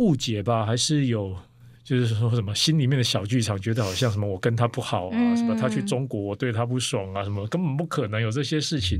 误解吧，还是有就是说什么心里面的小剧场，觉得好像什么我跟他不好啊，嗯、什么他去中国我对他不爽啊，什么根本不可能有这些事情。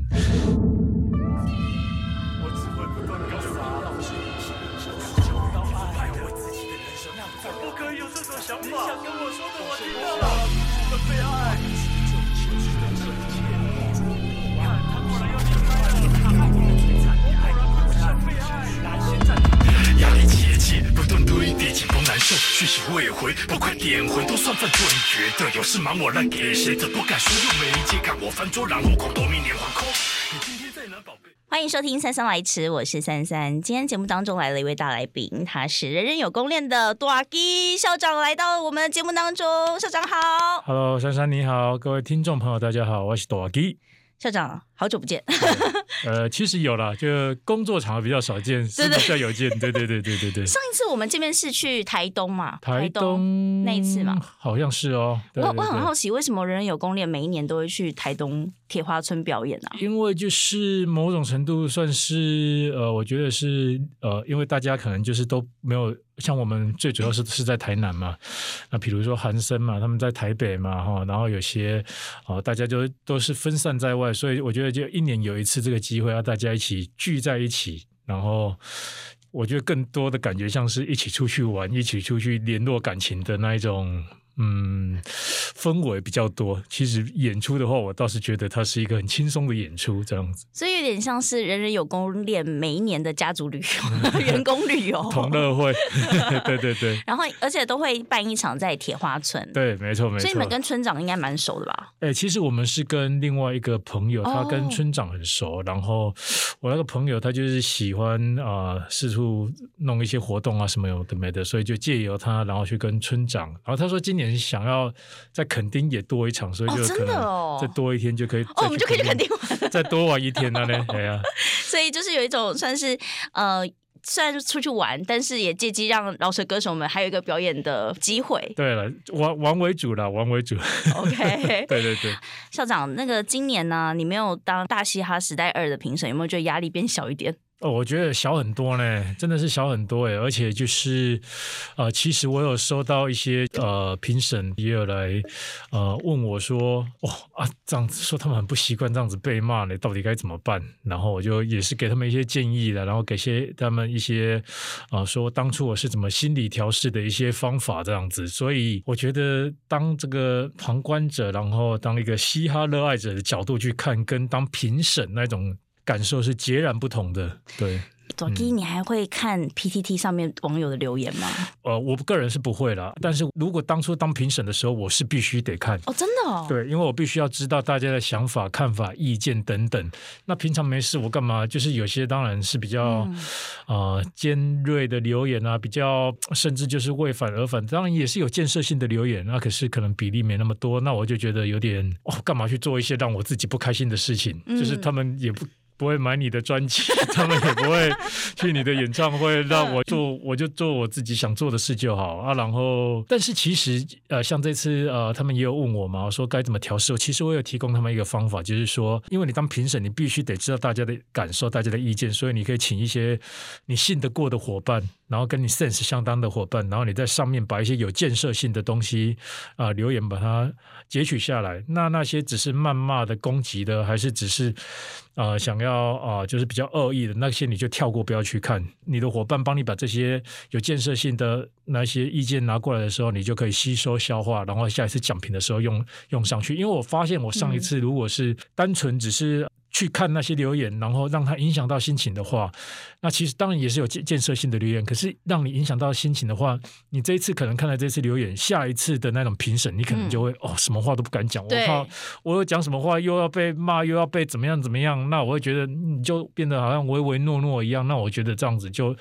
讯息未回，不快点回，都算犯错。你觉得有事忙我烂给谁？这不敢说又没借，看我翻桌，然后狂夺命连环 call。你今天在哪，宝贝？欢迎收听三三来迟，我是三三。今天节目当中来了一位大来宾，他是人人有功练的大支校长来到我们节目当中。校长好，Hello，三三你好，各位听众朋友大家好，我是大支。校长，好久不见。呃，其实有了，就工作场合比较少见，私底下有见。对对对对对对。上一次我们见面是去台东嘛？台东那一次嘛？好像是哦。我我很好奇，为什么人人有功练每一年都会去台东铁花村表演呢？因为就是某种程度算是呃，我觉得是呃，因为大家可能就是都没有。像我们最主要是是在台南嘛，那比如说韩生嘛，他们在台北嘛，哈，然后有些哦，大家就都是分散在外，所以我觉得就一年有一次这个机会，要大家一起聚在一起，然后我觉得更多的感觉像是一起出去玩，一起出去联络感情的那一种。嗯，氛围比较多。其实演出的话，我倒是觉得它是一个很轻松的演出，这样子。所以有点像是人人有功练每一年的家族旅游、员工旅游、同乐会。对对对。然后，而且都会办一场在铁花村。对，没错没错。所以你们跟村长应该蛮熟的吧？哎、欸，其实我们是跟另外一个朋友，他跟村长很熟。Oh. 然后我那个朋友他就是喜欢啊、呃，四处弄一些活动啊什么有的没的，所以就借由他，然后去跟村长。然后他说今年。想要在垦丁也多一场，所以就可能再多一天就可以。哦，我们就可以去垦丁玩，再多玩一天了呢？哎呀。所以就是有一种算是呃，虽然出去玩，但是也借机让饶舌歌手们还有一个表演的机会。对了，玩玩为主了，玩为主。OK，对对对。校长，那个今年呢，你没有当大嘻哈时代二的评审，有没有觉得压力变小一点？哦，我觉得小很多呢，真的是小很多诶，而且就是，呃，其实我有收到一些呃评审也有来呃问我说，哦啊这样子说他们很不习惯这样子被骂呢，到底该怎么办？然后我就也是给他们一些建议的，然后给些他们一些、呃、说当初我是怎么心理调试的一些方法这样子。所以我觉得当这个旁观者，然后当一个嘻哈热爱者的角度去看，跟当评审那种。感受是截然不同的，对。大支，你还会看 PTT 上面网友的留言吗？呃，我个人是不会啦。但是如果当初当评审的时候，我是必须得看。哦，真的哦。对，因为我必须要知道大家的想法、看法、意见等等。那平常没事，我干嘛？就是有些当然是比较呃、尖锐的留言啊，比较甚至就是为反而反。当然也是有建设性的留言，那可是可能比例没那么多。那我就觉得有点哦，干嘛去做一些让我自己不开心的事情？嗯、就是他们也不。不会买你的专辑，他们也不会去你的演唱会，让我做，我就做我自己想做的事就好啊。然后，但是其实呃，像这次呃，他们也有问我嘛，说该怎么调试。其实我有提供他们一个方法，就是说，因为你当评审，你必须得知道大家的感受、大家的意见，所以你可以请一些你信得过的伙伴，然后跟你 sense 相当的伙伴，然后你在上面把一些有建设性的东西啊、呃、留言把它截取下来。那那些只是谩骂的、攻击的，还是只是啊、呃、想要。啊、呃，就是比较恶意的那些，你就跳过，不要去看。你的伙伴帮你把这些有建设性的那些意见拿过来的时候，你就可以吸收消化，然后下一次讲评的时候用用上去。因为我发现，我上一次如果是单纯只是。去看那些留言，然后让他影响到心情的话，那其实当然也是有建建设性的留言。可是让你影响到心情的话，你这一次可能看了这次留言，下一次的那种评审，你可能就会、嗯、哦，什么话都不敢讲。我怕我又讲什么话又要被骂，又要被怎么样怎么样，那我会觉得你就变得好像唯唯诺诺一样。那我觉得这样子就。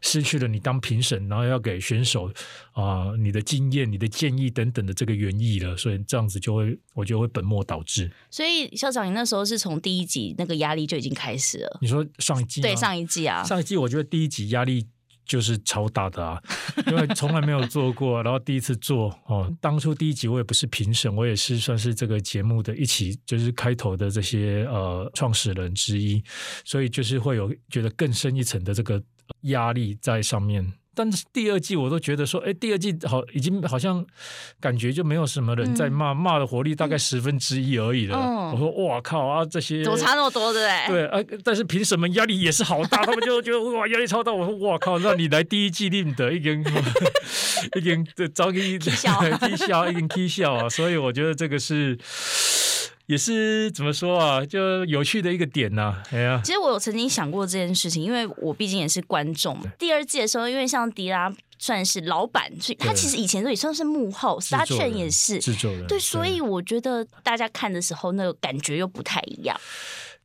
失去了你当评审，然后要给选手啊、呃，你的经验、你的建议等等的这个原意了，所以这样子就会，我就会本末倒置。所以校长，你那时候是从第一集那个压力就已经开始了。你说上一季？对，上一季啊，上一季我觉得第一集压力就是超大的啊，因为从来没有做过，然后第一次做哦。当初第一集我也不是评审，我也是算是这个节目的一起就是开头的这些呃创始人之一，所以就是会有觉得更深一层的这个。压力在上面，但是第二季我都觉得说，哎，第二季好已经好像感觉就没有什么人在骂，骂、嗯、的活力大概十分之一而已了。嗯、我说哇靠啊，这些怎么差那么多，对不对？对啊，但是凭什么压力也是好大，他们就觉得哇压力超大。我说哇靠，那你来第一季令得一根 一根的招一 踢笑，一根踢笑啊，所以我觉得这个是。也是怎么说啊，就有趣的一个点呐、啊。哎呀，其实我有曾经想过这件事情，因为我毕竟也是观众。第二季的时候，因为像迪拉算是老板，所以他其实以前都也算是幕后，沙券也是制作人。对，所以我觉得大家看的时候，那个感觉又不太一样。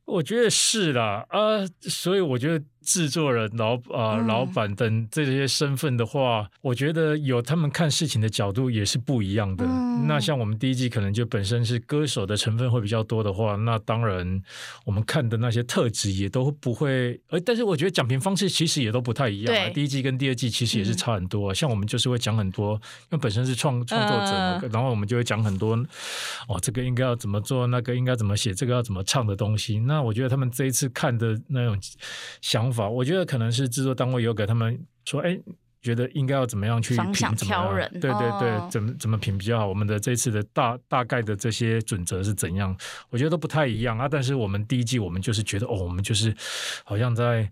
我觉得是啦，呃，所以我觉得。制作人、老啊、呃、老板等这些身份的话，嗯，我觉得有他们看事情的角度也是不一样的。嗯，那像我们第一季可能就本身是歌手的成分会比较多的话，那当然我们看的那些特质也都不会。呃，但是我觉得讲评方式其实也都不太一样啊。第一季跟第二季其实也是差很多，啊嗯。像我们就是会讲很多，因为本身是创创作者然后我们就会讲很多哦，这个应该要怎么做，那个应该怎么写，这个要怎么唱的东西。那我觉得他们这一次看的那种想法。我觉得可能是制作单位有给他们说，哎，觉得应该要怎么样去评，方向挑人，对对对，怎么怎么评比较好？我们的这次的大大概的这些准则是怎样？我觉得都不太一样啊。但是我们第一季，我们就是觉得，哦，我们就是好像在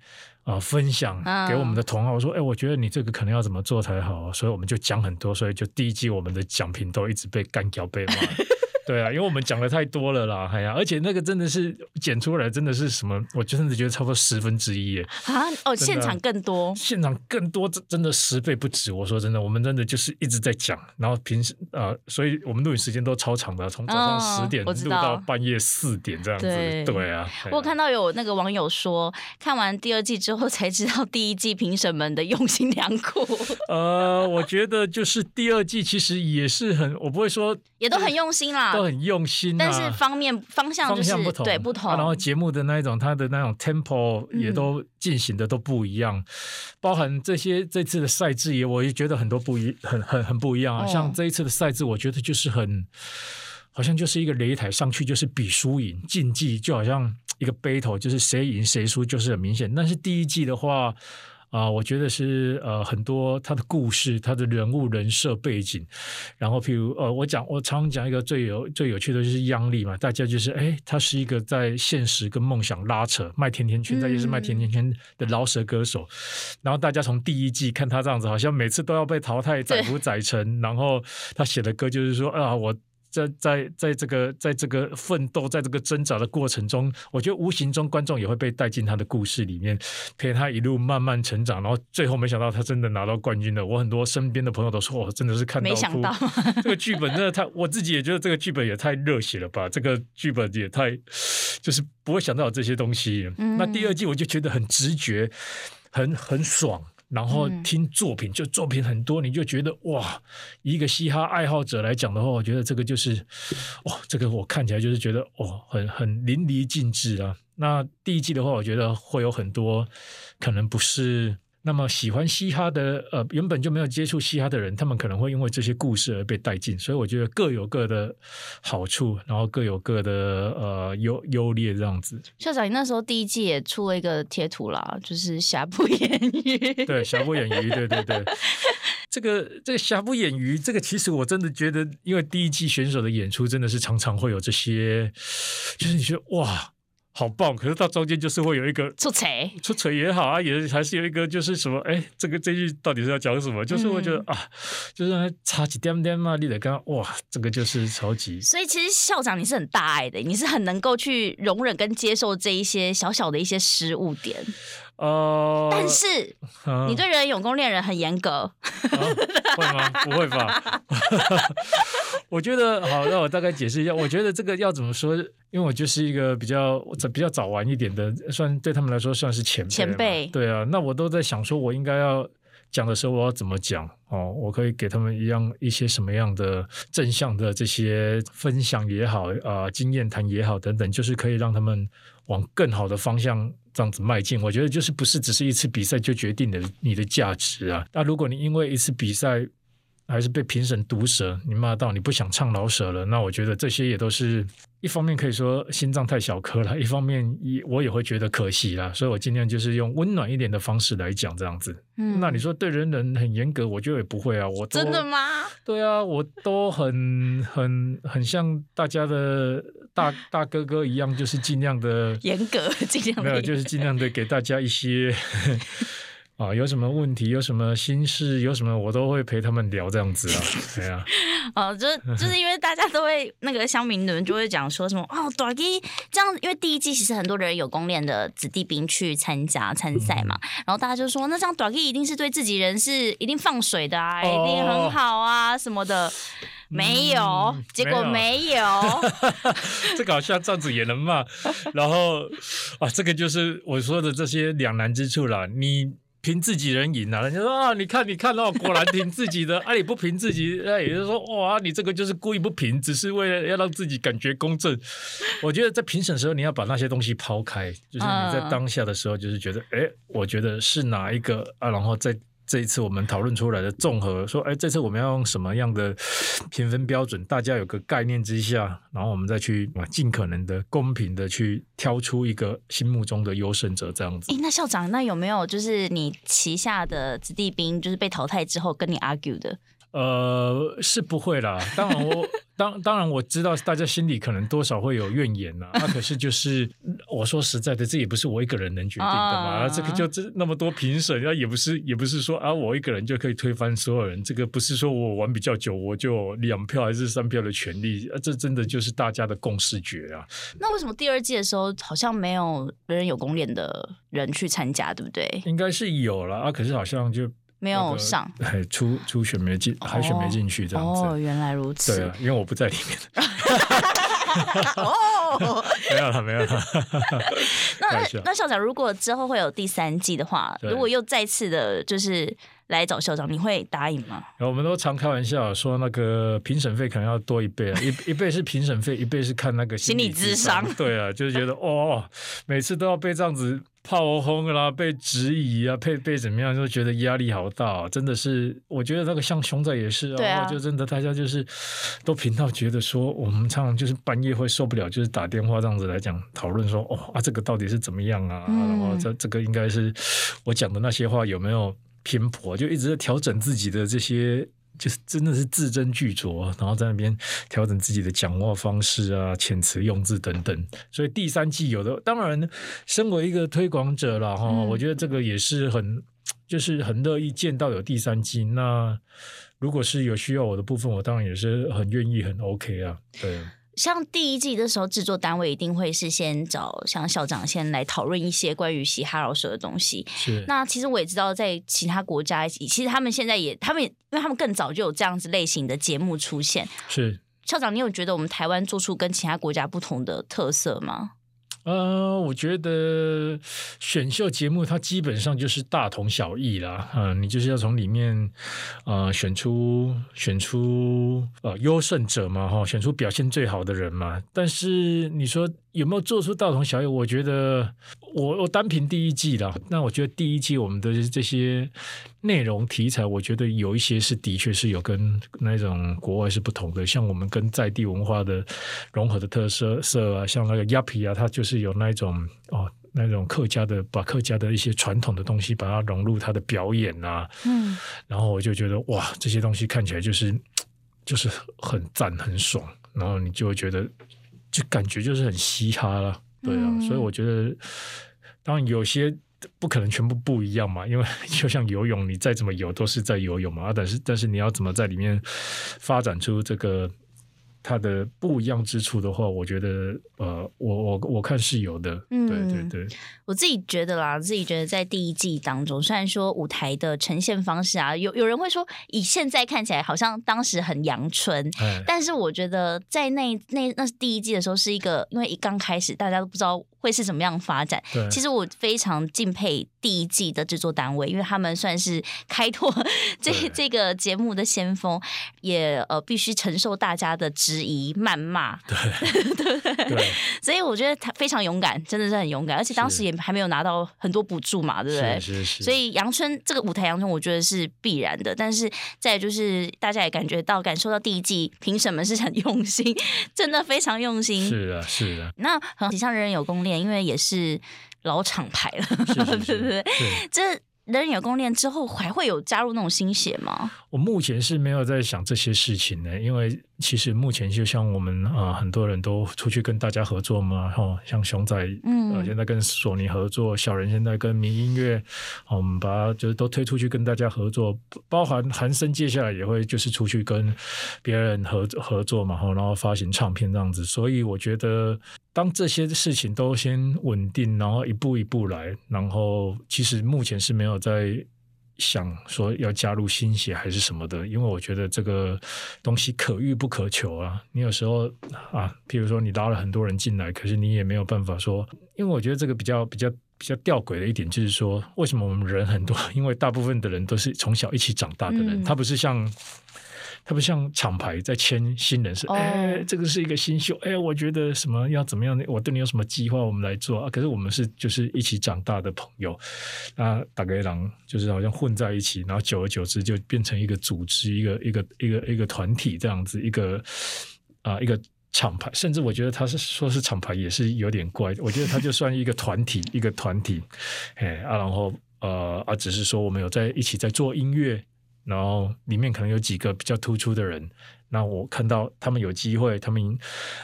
啊、呃、分享给我们的同行说，哎，我觉得你这个可能要怎么做才好，所以我们就讲很多，所以就第一季我们的奖品都一直被干掉被骂。对啊，因为我们讲的太多了啦，哎呀，而且那个真的是剪出来真的是什么，我真的觉得差不多十分之一耶啊！哦，现场更多，现场更多，真真的十倍不止。我说真的，我们真的就是一直在讲，然后平时啊、呃，所以我们录影时间都超长的，从早上十点录到半夜四点这样子。对，对啊，我看到有那个网友说，看完第二季之后才知道第一季评审们的用心良苦。呃，我觉得就是第二季其实也是很，我不会说也都很用心啦。都很用心、啊，但是方面方向就是方向不同，对不同。啊、然后节目的那一种，它的那种 tempo 也都进行的都不一样，嗯、包含这些这次的赛制也，我也觉得很多不一，很很很不一样啊。哦、像这一次的赛制，我觉得就是很，好像就是一个擂台上去就是比输赢，竞技就好像一个 battle，就是谁赢谁输就是很明显。但是第一季的话。啊，我觉得是呃很多他的故事，他的人物人设背景，然后譬如呃，我讲我常常讲一个最有最有趣的就是央丽嘛，大家就是哎，他是一个在现实跟梦想拉扯卖甜甜圈，再也是卖甜甜圈的饶舌歌手，嗯，然后大家从第一季看他这样子，好像每次都要被淘汰，载浮载沉，然后他写的歌就是说啊我。在在在这个在这个奋斗，在这个挣扎的过程中，我觉得无形中观众也会被带进他的故事里面，陪他一路慢慢成长，然后最后没想到他真的拿到冠军了。我很多身边的朋友都说，我真的是看到哭。没想到这个剧本真的太，我自己也觉得这个剧本也太热血了吧，这个剧本也太就是不会想到有这些东西。嗯。那第二季我就觉得很直觉，很很爽。然后听作品，就作品很多，你就觉得哇，一个嘻哈爱好者来讲的话，我觉得这个就是，哦，这个我看起来就是觉得哦，很很淋漓尽致啊。那第一季的话，我觉得会有很多可能不是。那么喜欢嘻哈的，呃，原本就没有接触嘻哈的人，他们可能会因为这些故事而被带进，所以我觉得各有各的好处，然后各有各的呃优优劣这样子。校长，你那时候第一季也出了一个贴图啦，就是瑕不掩瑜。对，瑕不掩瑜，对对对。这个这个瑕不掩瑜，这个其实我真的觉得，因为第一季选手的演出真的是常常会有这些，就是你觉得哇。好棒！可是到中间就是会有一个出锤，出锤也好啊，也还是有一个就是什么，哎，这个这句到底是要讲什么？就是会觉得、嗯、啊，就是差几点点嘛，你得刚哇，这个就是超级。所以其实校长你是很大爱的，你是很能够去容忍跟接受这一些小小的一些失误点。哦、uh，但是、uh, 你对人永攻恋人很严格，uh, 会吗？不会吧？我觉得好，那我大概解释一下。我觉得这个要怎么说？因为我就是一个比较比较早玩一点的，算对他们来说算是前辈。前辈对啊，那我都在想说，我应该要讲的时候，我要怎么讲？哦，我可以给他们一样一些什么样的正向的这些分享也好啊、呃，经验谈也好等等，就是可以让他们往更好的方向。这样子迈进，我觉得就是不是只是一次比赛就决定了你的价值啊。那如果你因为一次比赛还是被评审毒舌，你骂到你不想唱老舍了，那我觉得这些也都是一方面可以说心脏太小颗了，一方面也我也会觉得可惜啦，所以我尽量就是用温暖一点的方式来讲这样子。嗯，那你说对人人很严格，我觉得也不会啊，我真的吗？对啊，我都很很很像大家的大大哥哥一样，就是尽量的严格，尽量的没有，就是尽量的给大家一些。啊，有什么问题，有什么心事，有什么我都会陪他们聊这样子啊，对啊。哦，就是就是因为大家都会那个乡民的人就会讲说什么哦，大吉这样，因为第一季其实很多人有公练的子弟兵去参加参赛嘛，嗯、然后大家就说那这样大吉一定是对自己人是一定放水的啊，哦、一定很好啊什么的，没有，嗯、结果没有，这个好像这样子也能骂，然后啊，这个就是我说的这些两难之处了，你。凭自己人赢啊！人家说啊，你看，你看到果然凭自己的，啊，你不凭自己，那也就是说，哇，你这个就是故意不平，只是为了要让自己感觉公正。我觉得在评审的时候，你要把那些东西抛开，就是你在当下的时候，就是觉得，哎、欸，我觉得是哪一个啊，然后再。这一次我们讨论出来的综合说，哎，这次我们要用什么样的评分标准？大家有个概念之下，然后我们再去，尽可能的公平的去挑出一个心目中的优胜者，这样子。哎，那校长，那有没有就是你旗下的子弟兵，就是被淘汰之后跟你 argue 的？呃，是不会啦。当然我，我当当然我知道大家心里可能多少会有怨言呐。啊，可是就是我说实在的，这也不是我一个人能决定的嘛。啊，这个就这那么多评审，那，也不是也不是说啊，我一个人就可以推翻所有人。这个不是说我玩比较久，我就两票还是三票的权利。啊，这真的就是大家的共识决啊。那为什么第二季的时候好像没有人有公练的人去参加，对不对？应该是有了啊，可是好像就。没有上，还初初选没进，海选没进去这样子。哦，原来如此。对啊，因为我不在里面。哦，没有了，没有了。那那校长，如果之后会有第三季的话，如果又再次的，就是来找校长，你会答应吗？我们都常开玩笑说，那个评审费可能要多一倍啊，一一倍是评审费，一倍是看那个心理智商。对啊，就是觉得 哦，每次都要被这样子。炮轰啦，被质疑啊，被被怎么样，就觉得压力好大，啊，真的是。我觉得那个像熊仔也是啊，啊就真的大家就是都频道觉得说，我们常常就是半夜会受不了，就是打电话这样子来讲讨论说，哦啊，这个到底是怎么样啊？嗯、然后这这个应该是我讲的那些话有没有偏颇？就一直在调整自己的这些。就是真的是字斟句酌，然后在那边调整自己的讲话方式啊、遣词用字等等。所以第三季有的，当然身为一个推广者了哈，嗯、我觉得这个也是很，就是很乐意见到有第三季。那如果是有需要我的部分，我当然也是很愿意、很 OK 啊，对。像第一季的时候，制作单位一定会是先找像校长先来讨论一些关于嘻哈饶舌的东西。是。那其实我也知道，在其他国家，其实他们现在也，他们因为他们更早就有这样子类型的节目出现。是。校长，你有觉得我们台湾做出跟其他国家不同的特色吗？呃，我觉得选秀节目它基本上就是大同小异啦。啊、你就是要从里面呃选出选出呃优胜者嘛，哈，选出表现最好的人嘛。但是你说。有没有做出大同小异？我觉得我我单凭第一季啦，那我觉得第一季我们的这些内容题材，我觉得有一些是的确是有跟那种国外是不同的，像我们跟在地文化的融合的特色色啊，像那个鸭皮啊，它就是有那种哦那种客家的，把客家的一些传统的东西把它融入它的表演啊，嗯，然后我就觉得哇，这些东西看起来就是就是很赞很爽，然后你就会觉得。就感觉就是很嘻哈了，对啊，嗯、所以我觉得，当然有些不可能全部不一样嘛，因为就像游泳，你再怎么游都是在游泳嘛，但是但是你要怎么在里面发展出这个。它的不一样之处的话，我觉得，呃，我我我看是有的，嗯，对对对。我自己觉得啦，自己觉得在第一季当中，虽然说舞台的呈现方式啊，有有人会说以现在看起来好像当时很阳春，哎、但是我觉得在那那那是第一季的时候是一个，因为一刚开始大家都不知道。会是怎么样发展？对其实我非常敬佩第一季的制作单位，因为他们算是开拓这这个节目的先锋，也呃必须承受大家的质质疑、谩骂，对 对对，所以我觉得他非常勇敢，真的是很勇敢，而且当时也还没有拿到很多补助嘛，对不对？是是是。所以阳春这个舞台阳春，我觉得是必然的。但是再就是大家也感觉到、感受到第一季评审们是很用心，真的非常用心。是啊，是啊。那很像人人有功练，因为也是老厂牌了，是是是对不对？这。人人有功练之后，还会有加入那种新血吗？我目前是没有在想这些事情呢，因为其实目前就像我们啊、呃，很多人都出去跟大家合作嘛，哈，像熊仔，嗯、呃，现在跟索尼合作，小人现在跟民音乐，我们把它就是都推出去跟大家合作，包含韩生接下来也会就是出去跟别人合合作嘛，然后发行唱片这样子，所以我觉得。当这些事情都先稳定，然后一步一步来，然后其实目前是没有在想说要加入新血还是什么的，因为我觉得这个东西可遇不可求啊。你有时候啊，譬如说你拉了很多人进来，可是你也没有办法说，因为我觉得这个比较比较比较吊诡的一点就是说，为什么我们人很多？因为大部分的人都是从小一起长大的人，嗯、他不是像。他不像厂牌在签新人是，哎、oh.，这个是一个新秀，哎，我觉得什么要怎么样？我对你有什么计划？我们来做啊。可是我们是就是一起长大的朋友，那大概狼就是好像混在一起，然后久而久之就变成一个组织，一个一个一个一个团体这样子，一个啊一个厂牌，甚至我觉得他是说是厂牌也是有点怪。我觉得他就算一个团体，一个团体，哎啊，然后呃啊，只是说我们有在一起在做音乐。然后里面可能有几个比较突出的人，那我看到他们有机会，他们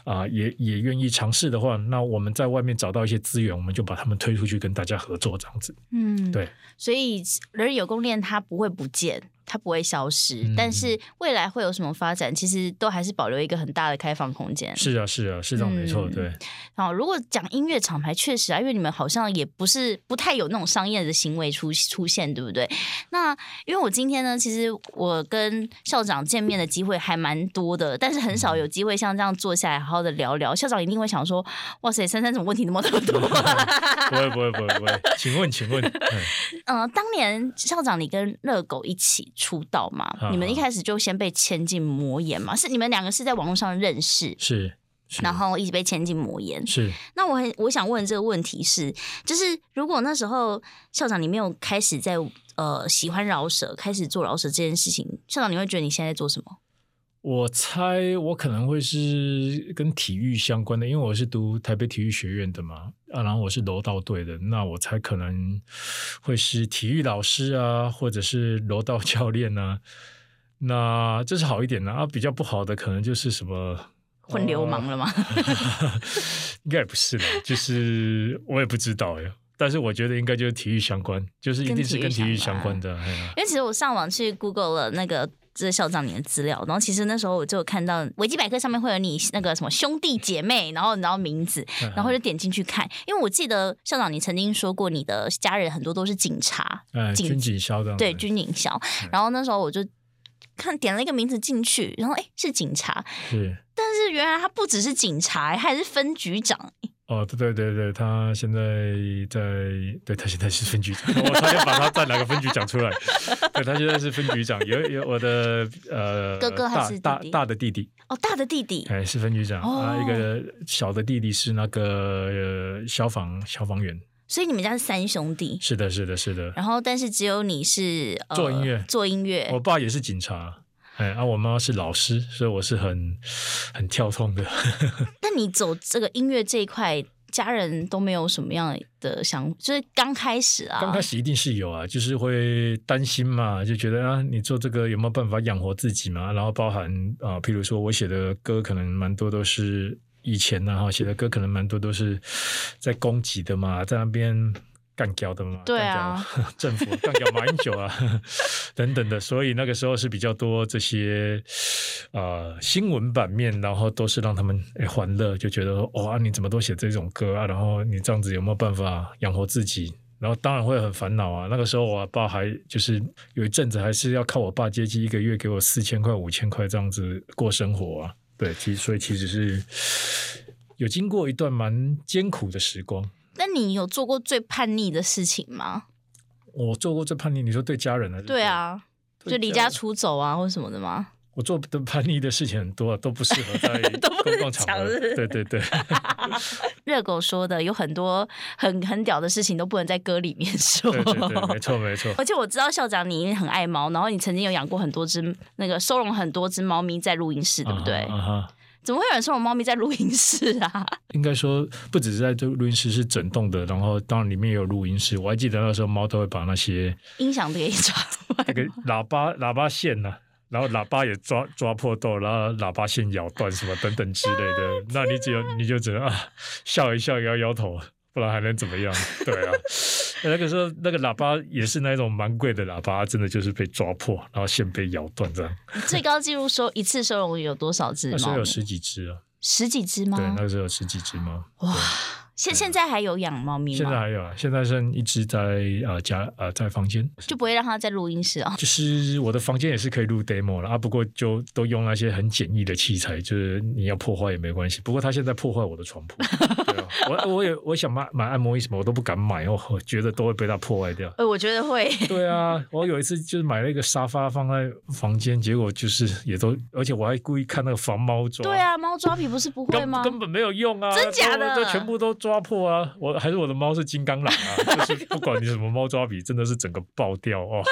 啊、呃、也也愿意尝试的话，那我们在外面找到一些资源，我们就把他们推出去跟大家合作这样子。嗯，对。所以人人有功链，它不会不见。它不会消失，嗯，但是未来会有什么发展，其实都还是保留一个很大的开放空间。是啊，是啊，是这样没错，对。然后，如果讲音乐厂牌，确实啊，因为你们好像也不是不太有那种商业的行为出出现，对不对？那因为我今天呢，其实我跟校长见面的机会还蛮多的，但是很少有机会像这样坐下来好好的聊聊。校长一定会想说：“哇塞，珊珊怎么问题那么多？” 不会，不会，不会，不会。请问，请问。嗯、呃，当年校长你跟热狗一起。出道嘛？你们一开始就先被签进魔岩嘛？是你们两个是在网络上认识，是，是，然后一直被签进魔岩。是。那我很我想问这个问题是，就是如果那时候校长你没有开始在呃喜欢饶舌，开始做饶舌这件事情，校长你会觉得你现在在做什么？我猜我可能会是跟体育相关的，因为我是读台北体育学院的嘛，啊，然后我是柔道队的，那我才可能会是体育老师啊，或者是柔道教练啊，那这是好一点的啊，比较不好的可能就是什么混流氓了吗？啊、应该也不是的，就是我也不知道呀，但是我觉得应该就是体育相关，就是一定是跟体育相关的，因为其实我上网去 Google 了那个。这是校长你的资料，然后其实那时候我就有看到维基百科上面会有你那个什么兄弟姐妹，然后然后名字，然后就点进去看，因为我记得校长你曾经说过你的家人很多都是警察，嗯，军警校的，对，军警校，然后那时候我就看点了一个名字进去，然后哎是警察，是，但是原来他不只是警察，他还是分局长。哦，对对对对，他现在在，对他现在是分局长，我差点把他在哪个分局讲出来。对，他现在是分局长，有有我的呃哥哥还是大大大的弟弟？哦，大的弟弟，哎，是分局长，啊、哦，一个小的弟弟是那个、呃、消防消防员。所以你们家是三兄弟？是的，是的，是的。然后，但是只有你是、呃、做音乐，做音乐。我爸也是警察，哎，啊，我妈妈是老师，所以我是很很跳痛的。那你走这个音乐这一块，家人都没有什么样的想，就是刚开始啊，刚开始一定是有啊，就是会担心嘛，就觉得啊，你做这个有没有办法养活自己嘛？然后包含啊，譬如说我写的歌，可能蛮多都是以前呢哈，写的歌可能蛮多都是在攻击的嘛，在那边。干掉的嘛，对啊，政府干掉马英九啊，等等的，所以那个时候是比较多这些呃新闻版面，然后都是让他们哎欢乐，就觉得哇、哦，你怎么都写这种歌啊？然后你这样子有没有办法养活自己？然后当然会很烦恼啊。那个时候我爸还就是有一阵子还是要靠我爸接济，一个月给我四千块、五千块这样子过生活啊。对，其实所以其实是有经过一段蛮艰苦的时光。那你有做过最叛逆的事情吗？我做过最叛逆，你说对家人还是对？对啊，就离家出走啊，或什么的吗？我做的叛逆的事情很多，都不适合在 公共场合。对对对，热狗说的有很多很很屌的事情都不能在歌里面说。对对对，没错没错。而且我知道校长你很爱猫，然后你曾经有养过很多只，那个收容很多只猫咪在录音室，对不对？啊哈。怎么会有人收容猫咪在录音室啊？应该说不只是在这录音室是整栋的，然后当然里面也有录音室。我还记得那时候猫都会把那些音响都给抓那个喇叭喇叭线呢、啊，然后喇叭也抓 抓破豆，然后喇叭线咬断什么等等之类的。那你只有你就只能啊笑一笑，摇摇头，不然还能怎么样？对啊。那个时候，那个喇叭也是那种蛮贵的喇叭，真的就是被抓破，然后线被咬断这样。最高纪录收一次收容有多少只？那时候有十几只啊。十几只吗？对，那个时候有十几只猫。哇。现现在还有养猫咪吗？现在还有啊，现在剩一只在呃家呃在房间，就不会让它在录音室哦。就是我的房间也是可以录 demo 了啊，不过就都用那些很简易的器材，就是你要破坏也没关系。不过它现在破坏我的床铺，我我也我想买买按摩椅什么，我都不敢买哦，我觉得都会被它破坏掉。呃，我觉得会。对啊，我有一次就是买了一个沙发放在房间，结果就是也都，而且我还故意看那个防猫抓。对啊，猫抓皮不是不会吗？根本没有用啊，真假的，就全部都抓破啊，我。还是我的猫是金刚狼啊！就是不管你什么猫抓笔，真的是整个爆掉哦。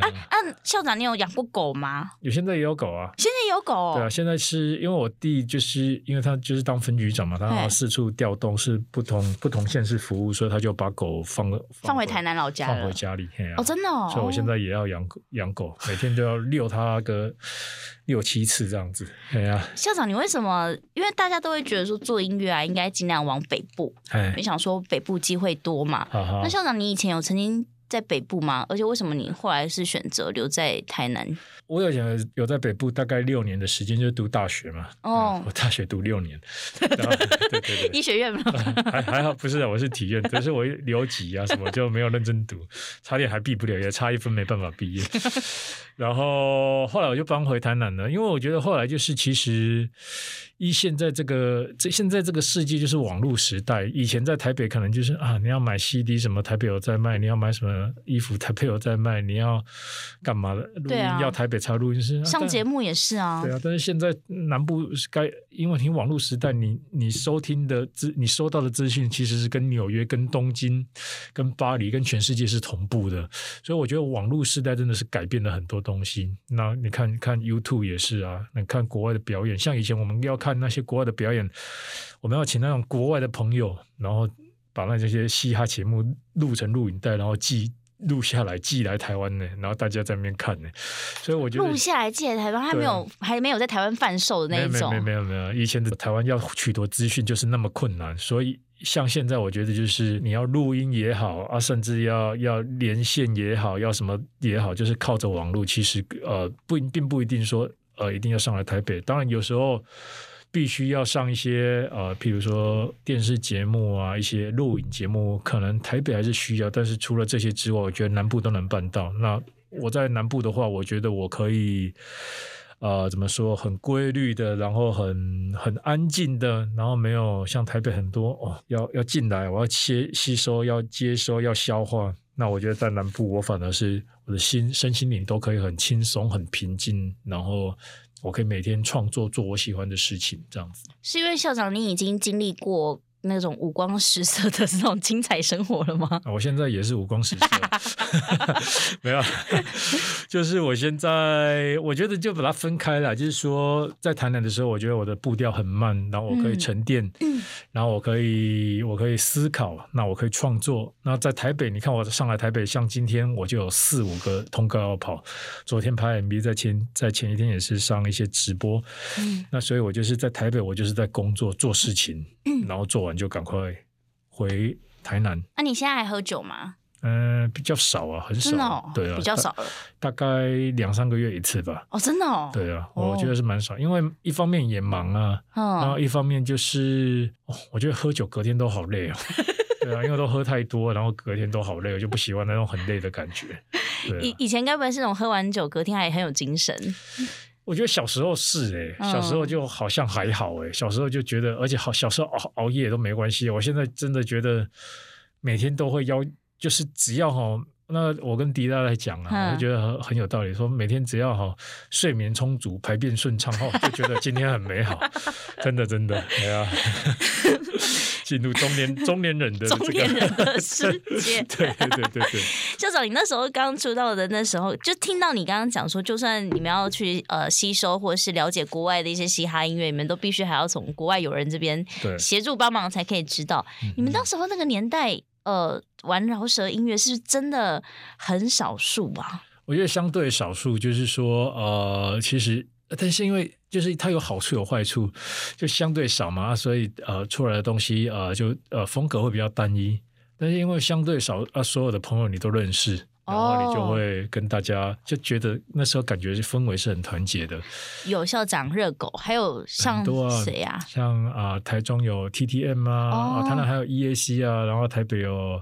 啊啊！校长，你有养过狗吗？有，现在也有狗啊。现在也有狗。对啊，现在是因为我弟就是因为他就是当分局长嘛，他要四处调动，是不同不同县市服务，所以他就把狗放放，放回台南老家，放回家里。哦，真的哦。所以我现在也要养养狗，每天都要遛它个六七次这样子。对啊。校长，你为什么？因为大家都会觉得说做音乐啊，应该尽量往北部。哎，你想说北部机会多嘛？那校长，你以前有曾经？在北部吗？而且为什么你后来是选择留在台南？我有想有在北部大概六年的时间，就是读大学嘛。哦，我大学读六年，对对对，医学院嘛。还还好，不是的，我是体院，可是我留级啊什么就没有认真读，差点还毕不了，也差一分没办法毕业。然后后来我就搬回台南了，因为我觉得后来就是其实。一现在这个这现在这个世界就是网络时代，以前在台北可能就是啊，你要买 CD 什么，台北有在卖；你要买什么衣服，台北有在卖；你要干嘛的录音，啊、要台北才录音室。上节目也是啊。对啊，但是现在南部该因为你网络时代，你你收听的资，你收到的资讯其实是跟纽约、跟东京、跟巴黎、跟全世界是同步的，所以我觉得网络时代真的是改变了很多东西。那你看看 YouTube 也是啊，你看国外的表演，像以前我们要看。那些国外的表演，我们要请那种国外的朋友，然后把那这些嘻哈节目录成录影带，然后寄录下来寄来台湾呢，然后大家在那边看呢。所以我觉得录下来寄来台湾，还没有还没有在台湾贩售的那一种。没有没有没有，以前的台湾要取得资讯就是那么困难，所以像现在我觉得就是你要录音也好啊，甚至要要连线也好，要什么也好，就是靠着网络，其实呃不并不一定说呃一定要上来台北，当然有时候。必须要上一些呃，譬如说电视节目啊，一些录影节目，可能台北还是需要。但是除了这些之外，我觉得南部都能办到。那我在南部的话，我觉得我可以，呃，怎么说，很规律的，然后很很安静的，然后没有像台北很多哦，要要进来，我要吸吸收，要接收，要消化。那我觉得在南部，我反而是我的心身心灵都可以很轻松、很平静，然后。我可以每天创作，做我喜欢的事情，这样子。是因为校长，你已经经历过那种五光十色的这种精彩生活了吗？我现在也是五光十色，没有，就是我现在我觉得就把它分开了，就是说在台南的时候，我觉得我的步调很慢，然后我可以沉淀，嗯，然后我可以我可以思考，那我可以创作。那在台北，你看我上来台北，像今天我就有四五个通告要跑，昨天拍 MV，在前在前一天也是上一些直播，嗯，那所以我就是在台北，我就是在工作做事情，嗯，然后做完。就赶快回台南。那、啊、你现在还喝酒吗？嗯、呃，比较少啊，很少。哦？对啊，比较少了，大概两三个月一次吧。哦，真的哦。对啊，我觉得是蛮少，因为一方面也忙啊，嗯、然后一方面就是，哦，我觉得喝酒隔天都好累哦。对啊，因为都喝太多，然后隔天都好累，我就不喜欢那种很累的感觉。以、啊、以前该不会是那种喝完酒隔天还很有精神？我觉得小时候是诶、欸，小时候就好像还好诶、欸，小时候就觉得，而且好小时候熬熬夜都没关系。我现在真的觉得每天都会要，就是只要哈那我跟迪拉在讲啊，我就觉得很很有道理。说每天只要哈睡眠充足、排便顺畅，哈就觉得今天很美好。真的真的，哎呀，进入中年中年人的、这个、中年人的世界。对对对对对。校长，你那时候刚出道的那时候，就听到你刚刚讲说，就算你们要去呃吸收或者是了解国外的一些嘻哈音乐，你们都必须还要从国外友人这边协助帮忙才可以知道。你们当时候那个年代。呃，玩饶舌音乐是真的很少数吧？我觉得相对少数，就是说，呃，其实，但是因为就是它有好处有坏处，就相对少嘛，所以呃，出来的东西呃，就呃风格会比较单一。但是因为相对少啊，所有的朋友你都认识。然后你就会跟大家就觉得那时候感觉氛围是很团结的。有校长热狗，还有像谁呀、啊？像啊、呃，台中有 TTM 啊，哦、啊，台南还有 EAC 啊，然后台北有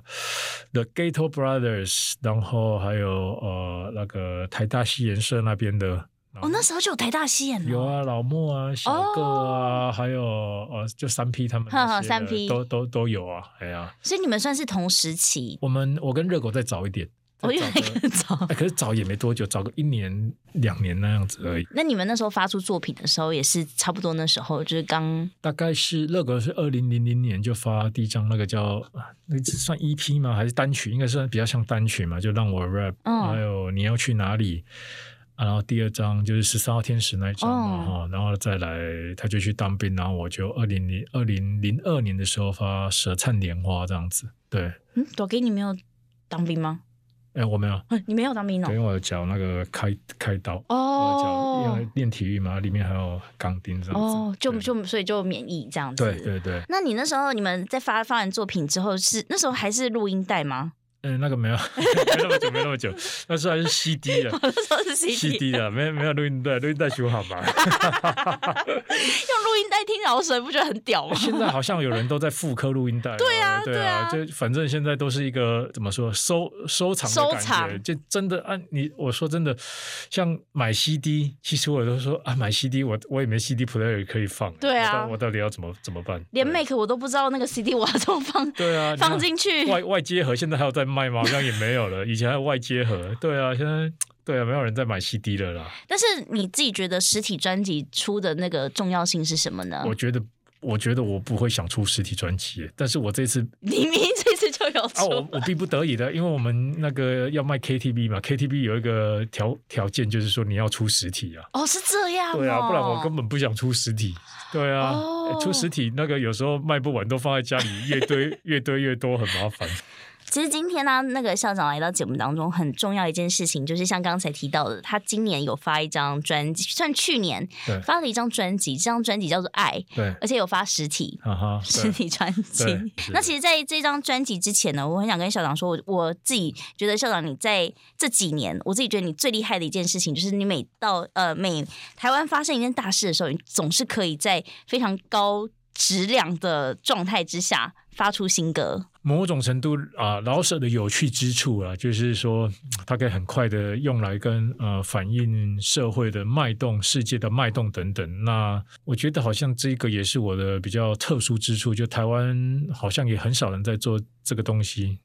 The Ghetto Brothers，然后还有呃那个台大西研社那边的。哦，那时候就有台大西研了。有啊，老莫啊，小个啊，哦、还有呃，就三 P 他们呵呵，三 P 都都都有啊，哎呀、啊。所以你们算是同时期。我们我跟热狗再早一点。我越来越早，可是早也没多久，早个一年两年那样子而已。那你们那时候发出作品的时候，也是差不多那时候，就是刚大概是乐格是二零零零年就发第一张那个叫那个算 EP 吗？还是单曲？应该算比较像单曲嘛，就让我 rap，、嗯、还有你要去哪里？然后第二张就是十三号天使那一张嘛哈，然后再来他就去当兵，然后我就二零零二零零二年的时候发舌灿莲花这样子。对，嗯，朵给你没有当兵吗？哎、欸，我没有。你没有当兵哦？因为我的脚那个开开刀哦，因为练体育嘛，里面还有钢钉这样子。哦，就就所以就免疫这样子。对对对。那你那时候你们在发发完作品之后是，是那时候还是录音带吗？嗯，那个没有，没那么久，没那么久。那时候还是 CD 的，那时候是 CD 的，没没有录音带，录音带修好吗？用录音带听饶舌，不觉得很屌吗？现在好像有人都在复刻录音带。对啊，对啊，就反正现在都是一个怎么说收收藏的感觉，就真的啊，你我说真的，像买 CD，其实我都说啊，买 CD，我我也没 CD player 可以放。对啊，我到底要怎么怎么办？连 Make 我都不知道那个 CD 我要怎么放。对啊，放进去外外接盒，现在还有在。卖吗？好像也没有了。以前还有外接盒，对啊，现在对啊，没有人在买 CD 了啦。但是你自己觉得实体专辑出的那个重要性是什么呢？我觉得，我觉得我不会想出实体专辑，但是我这次 明明这次就有出，啊，我我逼不得已的，因为我们那个要卖 KTV 嘛，KTV 有一个条条件就是说你要出实体啊。哦，是这样，哦。对啊，不然我根本不想出实体。对啊，哦，出实体那个有时候卖不完，都放在家里，越堆越堆越多，很麻烦。其实今天呢、啊，那个校长来到节目当中，很重要一件事情，就是像刚才提到的，他今年有发一张专辑，算去年发了一张专辑，这张专辑叫做《爱》，对，而且有发实体，啊实体专辑。那其实，在这张专辑之前呢，我很想跟校长说，我我自己觉得校长你在这几年，我自己觉得你最厉害的一件事情，就是你每到呃每台湾发生一件大事的时候，你总是可以在非常高质量的状态之下发出新歌。某种程度啊，老舍的有趣之处啊，就是说他可以很快的用来跟呃反映社会的脉动、世界的脉动等等。那我觉得好像这个也是我的比较特殊之处，就台湾好像也很少人在做这个东西。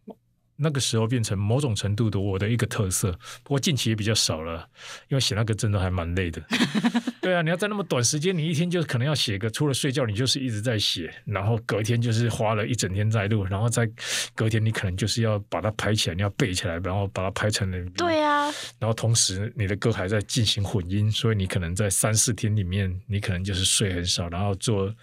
那个时候变成某种程度的我的一个特色，不过近期也比较少了，因为写那个真的还蛮累的。对啊，你要在那么短时间，你一天就可能要写个，除了睡觉，你就是一直在写，然后隔天就是花了一整天在录，然后再隔天你可能就是要把它拍起来，你要背起来，然后把它拍成 MV。对啊，然后同时你的歌还在进行混音，所以你可能在三四天里面，你可能就是睡很少，然后做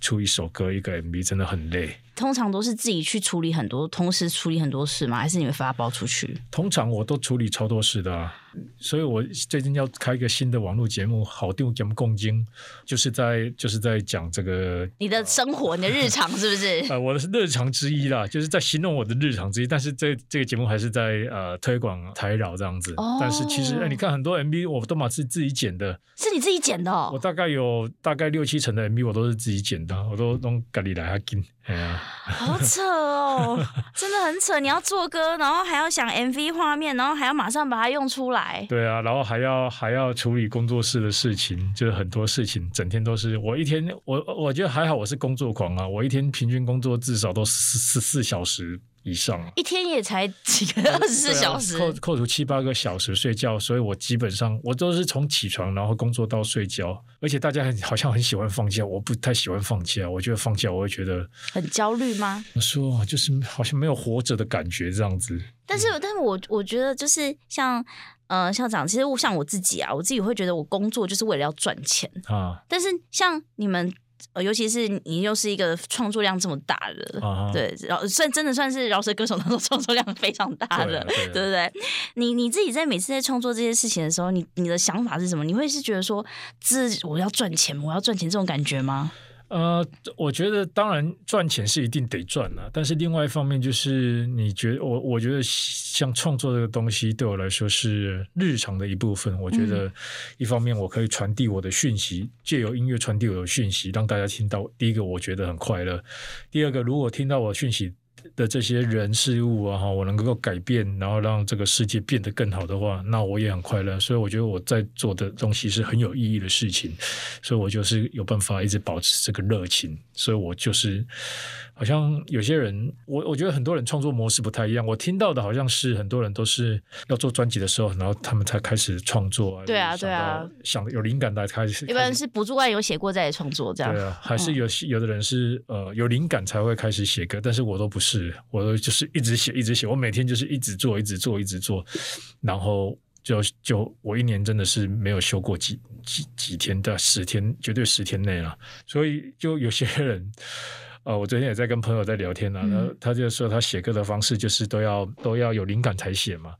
出一首歌一个 MV，真的很累。通常都是自己去处理很多，同时处理很多事吗？还是你们发包出去？通常我都处理超多事的啊。所以，我最近要开一个新的网络节目，好定节目共经，就是在就是在讲这个你的生活，呃、你的日常是不是？呃，我的日常之一啦，就是在形容我的日常之一。但是这这个节目还是在呃推广台饶这样子。哦。但是其实，哎，你看很多 MV，我都嘛是自己剪的。是你自己剪的？哦？我大概有大概六七成的 MV 我都是自己剪的，我都弄咖喱来哈金。哎呀，好扯哦，真的很扯！你要做歌，然后还要想 MV 画面，然后还要马上把它用出来。对啊，然后还要还要处理工作室的事情，就是很多事情，整天都是我一天，我我觉得还好，我是工作狂啊，我一天平均工作至少都十四小时。以上，一天也才几个二十四小时，扣扣除七八个小时睡觉，所以我基本上我都是从起床然后工作到睡觉，而且大家很好像很喜欢放假，我不太喜欢放假，我觉得放假我会觉得很焦虑吗？我说就是好像没有活着的感觉这样子。但是，但是我我觉得就是像呃校长，其实像我自己啊，我自己会觉得我工作就是为了要赚钱啊。但是像你们，呃，尤其是你又是一个创作量这么大的，啊、对，然后算真的算是饶舌歌手当中 创作量非常大的，对，对，对，对不对？你你自己在每次在创作这些事情的时候，你你的想法是什么？你会是觉得说，这我要赚钱，我要赚钱这种感觉吗？呃，我觉得当然赚钱是一定得赚了，但是另外一方面就是，你觉得我我觉得像创作这个东西对我来说是日常的一部分。我觉得一方面我可以传递我的讯息，借由音乐传递我的讯息，让大家听到。第一个我觉得很快乐，第二个如果听到我的讯息。的这些人事物啊，哈，我能够改变，然后让这个世界变得更好的话，那我也很快乐。所以我觉得我在做的东西是很有意义的事情，所以我就是有办法一直保持这个热情。所以我就是。好像有些人，我我觉得很多人创作模式不太一样。我听到的好像是很多人都是要做专辑的时候，然后他们才开始创作。对啊，对啊，想有灵感才开始。一般是补助案有写过再创作这样。对啊，还是有有的人是呃有灵感才会开始写歌，但是我都不是，我都就是一直写一直写，我每天就是一直做一直做一直做，然后就就我一年真的是没有休过几几几天的十天，绝对十天内了。所以就有些人。呃，我昨天也在跟朋友在聊天呢、啊，他他就说他写歌的方式就是都要都要有灵感才写嘛。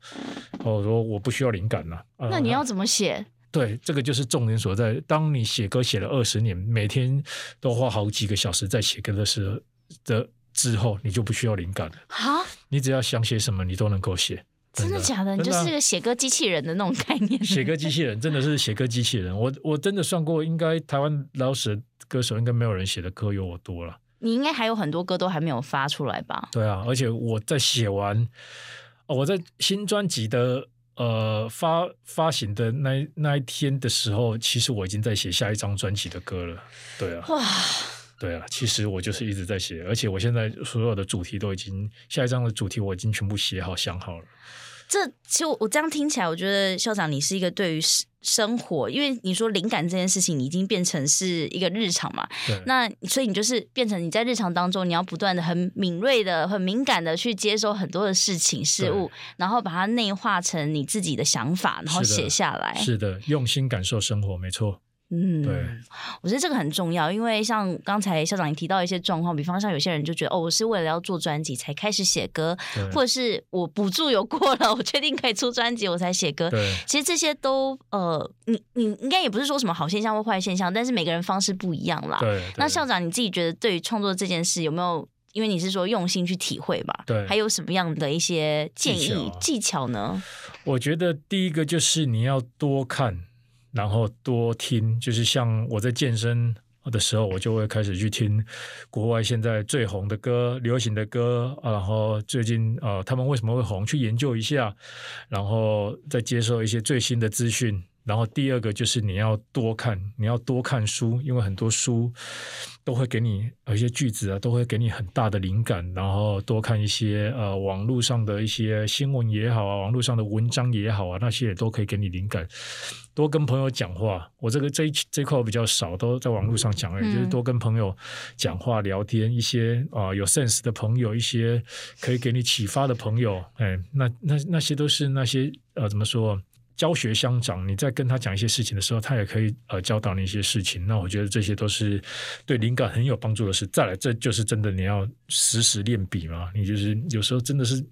我说我不需要灵感呐、啊。那你要怎么写？对，这个就是重点所在。当你写歌写了二十年，每天都花好几个小时在写歌的时候的之后，你就不需要灵感了。啊？你只要想写什么，你都能够写。真的假的？你就是个写歌机器人的那种概念。写歌 机器人真的是写歌机器人。我我真的算过，应该台湾老舍歌手应该没有人写的歌有我多了。你应该还有很多歌都还没有发出来吧？对啊，而且我在写完，我在新专辑的呃发发行的那那一天的时候，其实我已经在写下一张专辑的歌了。对啊，哇，对啊，其实我就是一直在写，而且我现在所有的主题都已经下一张的主题我已经全部写好想好了。这其实我这样听起来，我觉得校长你是一个对于生活，因为你说灵感这件事情，你已经变成是一个日常嘛。对。那所以你就是变成你在日常当中，你要不断的很敏锐的、很敏感的去接收很多的事情事物，然后把它内化成你自己的想法，然后写下来。是的，用心感受生活，没错。嗯，对，我觉得这个很重要，因为像刚才校长你提到一些状况，比方像有些人就觉得哦，我是为了要做专辑才开始写歌，或者是我补助有过了，我确定可以出专辑我才写歌。对，其实这些都呃，你你应该也不是说什么好现象或坏现象，但是每个人方式不一样啦。对，那校长你自己觉得对于创作这件事有没有？因为你是说用心去体会吧？对，还有什么样的一些建议技巧，技巧呢？我觉得第一个就是你要多看。然后多听，就是像我在健身的时候，我就会开始去听国外现在最红的歌、流行的歌，然后最近呃他们为什么会红，去研究一下，然后再接受一些最新的资讯。然后第二个就是你要多看，你要多看书，因为很多书都会给你有一些句子啊，都会给你很大的灵感。然后多看一些呃网络上的一些新闻也好啊，网络上的文章也好啊，那些也都可以给你灵感。多跟朋友讲话，我这个这一这块我比较少，都在网络上讲而已，嗯、就是多跟朋友讲话聊天，一些啊、有 sense 的朋友，一些可以给你启发的朋友，哎，那那那些都是那些呃怎么说？教学相长，你在跟他讲一些事情的时候，他也可以呃教导你一些事情。那我觉得这些都是对灵感很有帮助的事。再来，这就是真的你要时时练笔嘛。你就是有时候真的是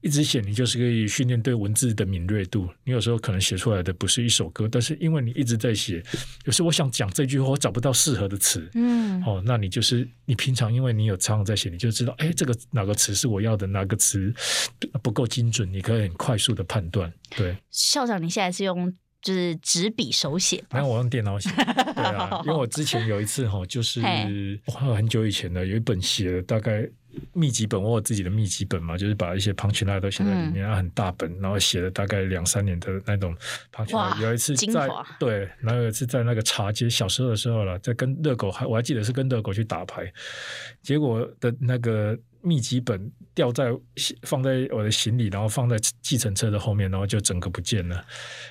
一直写，你就是可以训练对文字的敏锐度。你有时候可能写出来的不是一首歌，但是因为你一直在写，有时候我想讲这句话，我找不到适合的词，嗯，哦，那你就是你平常因为你有常常在写，你就知道，哎，这个哪个词是我要的，哪个词不够精准，你可以很快速的判断，对。校长，你现在是用就是纸笔手写？没有，我用电脑写。对啊，因为我之前有一次哈，就是很久以前的，有一本写了大概秘籍本，我有自己的秘籍本嘛，就是把一些 punchline 都写在里面，嗯、很大本，然后写了大概两三年的那种 punchline。有一次在对，然后有一次在那个茶街，小时候的时候了，在跟热狗还我还记得是跟热狗去打牌，结果的那个秘笈本掉在放在我的行李，然后放在计程车的后面，然后就整个不见了。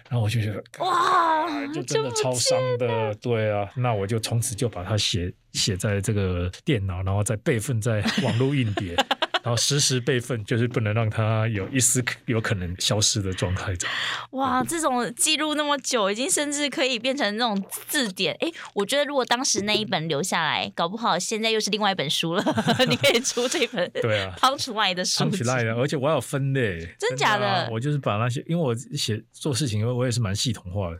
然后我就觉得哇，就真的超伤的。对啊，那我就从此就把它写写在这个电脑，然后再备份在网络硬碟。然后实时备份，就是不能让它有一丝有可能消失的状态。哇，这种记录那么久，已经甚至可以变成那种字典。哎，我觉得如果当时那一本留下来，搞不好现在又是另外一本书了。你可以出这本 对啊，Punchline 的书。而且我还有分类，真假的？我就是把那些，因为我写做事情，因为我也是蛮系统化的。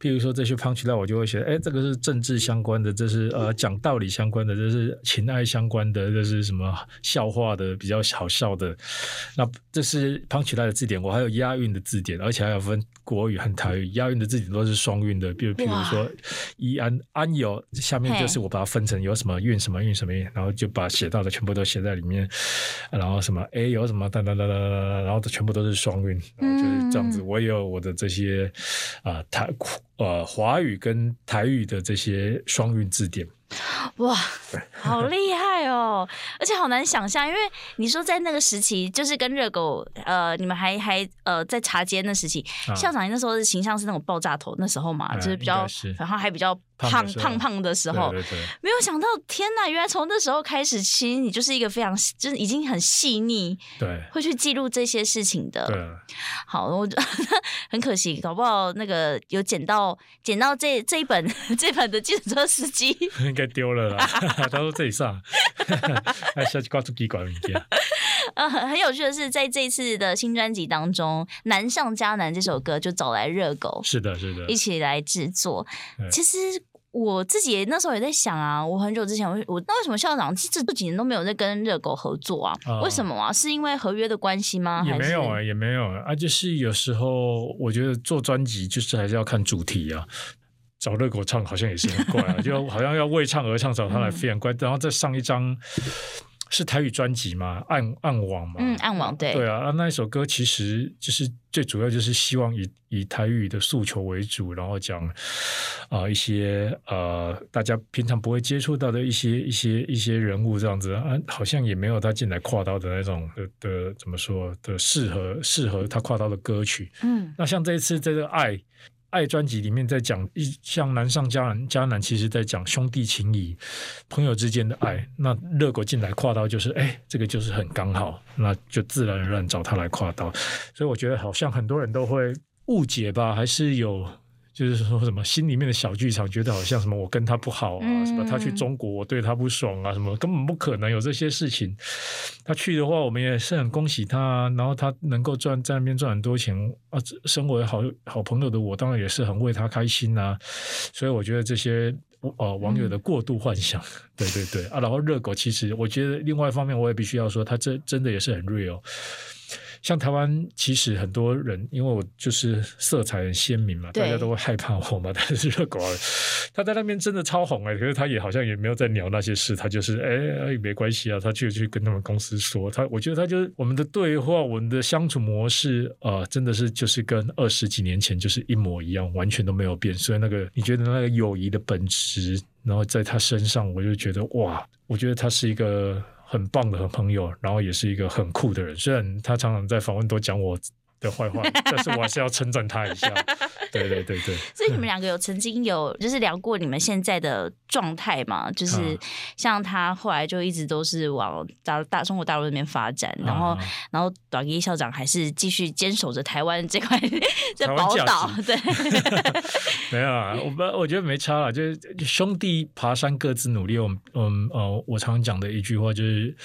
譬如说这些 Punchline，我就会写，哎，这个是政治相关的，这是呃讲道理相关的，这是情爱相关的，这是什么笑话的。比较好笑的，那这是 Punchline 的字典，我还有押韵的字典，而且还有分国语和台语，押韵的字典都是双韵的，比如比如说一安安有下面就是我把它分成有什么韵什么韵什么韵，然后就把写到的全部都写在里面，然后什么 A 有什么哒哒哒哒哒，然后全部都是双韵，然后就是这样子。我也有我的这些啊、呃、台呃华语跟台语的这些双韵字典。哇，好厉害哦！而且好难想象，因为你说在那个时期，就是跟热狗，呃，你们还还呃在茶间那时期，啊、校长那时候的形象是那种爆炸头，那时候嘛，嗯、就是比较，然后还比较。胖胖胖的时候，对对对，没有想到，天哪！原来从那时候开始，其实你就是一个非常，就是已经很细腻，对，会去记录这些事情的。对，好，我很可惜，搞不好那个有捡到捡到这这一本 这本的计程车司机，应该丢了啦。他说这里上，还下去挂出机关文件。呃，很有趣的是，在这次的新专辑当中，《难上加难》这首歌就找来热狗，是的，是的，一起来制作。其实。我自己那时候也在想啊，我很久之前我我那为什么校长这这几年都没有在跟热狗合作啊？哦、为什么啊？是因为合约的关系吗？也没有啊，也没有啊，就是有时候我觉得做专辑就是还是要看主题啊。找热狗唱好像也是很怪啊，就好像要为唱而唱，找他来非常怪。嗯、然后再上一张是台语专辑嘛，暗暗网嘛，嗯，暗网对，对啊，那一首歌其实就是。最主要就是希望以以台语的诉求为主，然后讲啊、呃、一些呃大家平常不会接触到的一些一些一些人物这样子啊，好像也没有他进来跨刀的那种的的怎么说的适合适合他跨刀的歌曲。嗯，那像这一次这个爱。爱专辑里面在讲一像难上加难加难，其实在讲兄弟情谊、朋友之间的爱。那热狗进来跨刀，就是哎，这个就是很刚好，那就自然而然找他来跨刀。所以我觉得好像很多人都会误解吧，还是有。就是说什么心里面的小剧场，觉得好像什么我跟他不好啊，什么他去中国我对他不爽啊，什么根本不可能有这些事情。他去的话，我们也是很恭喜他，然后他能够赚在那边赚很多钱啊。身为好好朋友的我，当然也是很为他开心啊。所以我觉得这些呃网友的过度幻想，对对对啊。然后热狗其实我觉得另外一方面，我也必须要说，他这真的也是很 real。像台湾，其实很多人因为我就是色彩很鲜明嘛，大家都会害怕我嘛。但是热狗，他在那边真的超红哎，可是他也好像也没有在聊那些事，他就是哎哎没关系啊，他就去跟他们公司说，他我觉得他就是我们的对话，我们的相处模式啊、呃，真的是就是跟二十几年前就是一模一样，完全都没有变。所以那个你觉得那个友谊的本质，然后在他身上，我就觉得哇，我觉得他是一个。很棒的朋友，然后也是一个很酷的人。虽然他常常在访问都讲我的坏话，但是我还是要称赞他一下。对对对对。所以你们两个有曾经有就是聊过你们现在的状态吗？就是像他后来就一直都是往大大中国大陆那边发展，然后、啊、然后短一校长还是继续坚守着台湾这块这宝岛。对，没有啊，我们我觉得没差了，就是兄弟爬山各自努力。我们嗯呃，我常讲的一句话就是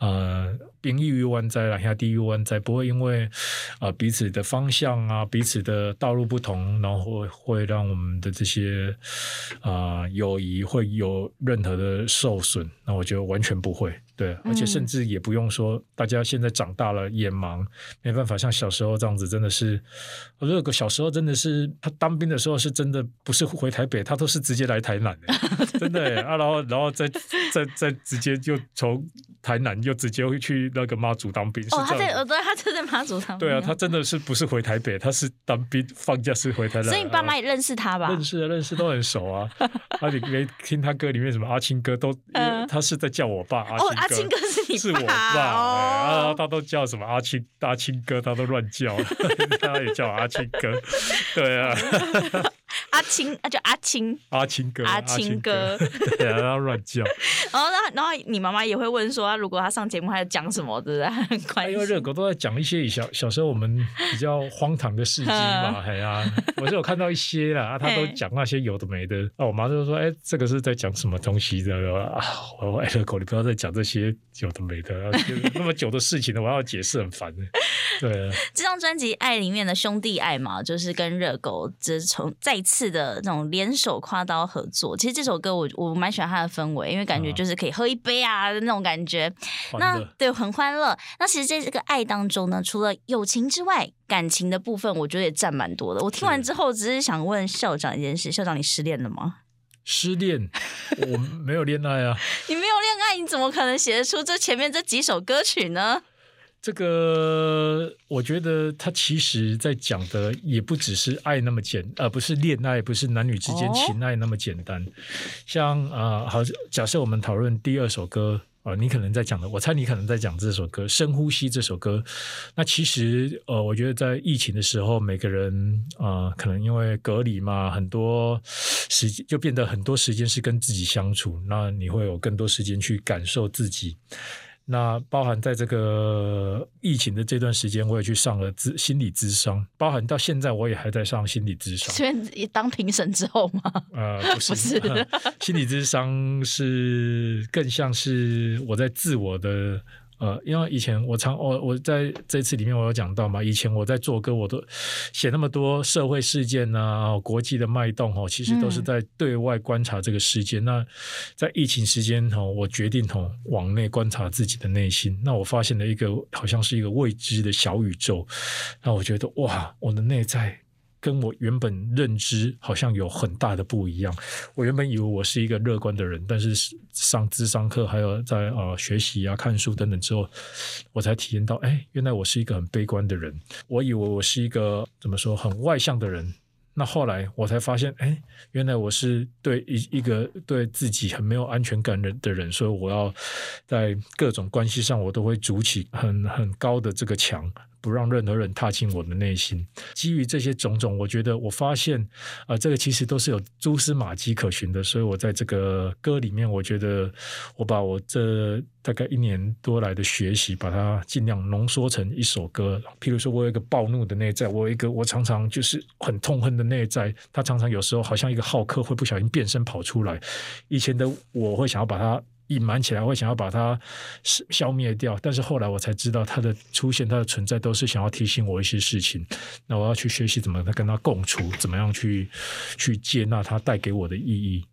呃。兵役于湾在，两下地狱万载，不会因为啊、呃、彼此的方向啊，彼此的道路不同，然后会会让我们的这些啊、呃、友谊会有任何的受损。那我觉得完全不会。对，而且甚至也不用说，大家现在长大了，眼盲，没办法像小时候这样子，真的是，我热狗小时候真的是，他当兵的时候是真的不是回台北，他都是直接来台南的，真的啊，然后然后再再再直接就从台南，又直接会去那个妈祖当兵。哦，他在呃，对，他就在妈祖当兵。对啊，他真的是不是回台北，他是当兵放假是回台南。所以你爸妈也认识他吧？认识啊，认识都很熟啊。啊，你没听他歌里面什么阿青哥都，他是在叫我爸阿青哥。哦，阿青哥是你爸？是我爸。啊，他都叫什么阿青阿青哥，他都乱叫，他也叫阿青哥。对啊。阿青，啊，叫阿青，阿青哥，阿青哥，对啊，他乱叫。然后，然后你妈妈也会问说，如果他上节目，他要讲什么，对不对？很 关。因为热狗都在讲一些小小时候我们比较荒唐的事情嘛，哎呀，我是有看到一些啦，他都讲那些有的没的。啊，我妈就说，哎，这个是在讲什么东西的啊？我说，哎，热狗，你不要再讲这些有的没的，那么久的事情了，我要解释很烦的。对啊，这张专辑《爱》里面的兄弟爱嘛，就是跟热狗这从再次的那种联手跨刀合作。其实这首歌我我蛮喜欢它的氛围，因为感觉就是可以喝一杯啊的那种感觉。啊、那对，很欢乐。那其实在这个爱当中呢，除了友情之外，感情的部分我觉得也占蛮多的。我听完之后，只是想问校长一件事：校长，你失恋了吗？失恋？我没有恋爱啊。你没有恋爱，你怎么可能写得出这前面这几首歌曲呢？这个我觉得他其实在讲的也不只是爱那么简，呃，不是恋爱，不是男女之间情爱那么简单。哦、像啊、呃，好，假设我们讨论第二首歌啊、呃，你可能在讲的，我猜你可能在讲这首歌《深呼吸》这首歌。那其实呃，我觉得在疫情的时候，每个人啊、呃，可能因为隔离嘛，很多时间就变得很多时间是跟自己相处，那你会有更多时间去感受自己。那包含在这个疫情的这段时间，我也去上了咨心理咨商，包含到现在我也还在上心理咨商。所以当评审之后吗？呃，不是，不是、呃，心理咨商是更像是我在自我的。呃，因为以前我常我我在这次里面我有讲到嘛，以前我在做歌，我都写那么多社会事件啊，国际的脉动哦，其实都是在对外观察这个世界。嗯、那在疫情时间哦，我决定哦往内观察自己的内心。那我发现了一个好像是一个未知的小宇宙。那我觉得哇，我的内在。跟我原本认知好像有很大的不一样。我原本以为我是一个乐观的人，但是上智商课还有在呃学习啊、看书等等之后，我才体验到，哎，原来我是一个很悲观的人。我以为我是一个怎么说很外向的人，那后来我才发现，哎，原来我是对一一个对自己很没有安全感的的人，所以我要在各种关系上，我都会筑起很很高的这个墙。不让任何人踏进我的内心。基于这些种种，我觉得我发现，啊、这个其实都是有蛛丝马迹可循的。所以我在这个歌里面，我觉得我把我这大概一年多来的学习，把它尽量浓缩成一首歌。譬如说，我有一个暴怒的内在，我有一个我常常就是很痛恨的内在，他常常有时候好像一个浩克会不小心变身跑出来。以前的我会想要把它。隐瞒起来，会想要把它消灭掉，但是后来我才知道，它的出现、它的存在，都是想要提醒我一些事情。那我要去学习怎么跟它共处，怎么样去去接纳它带给我的意义。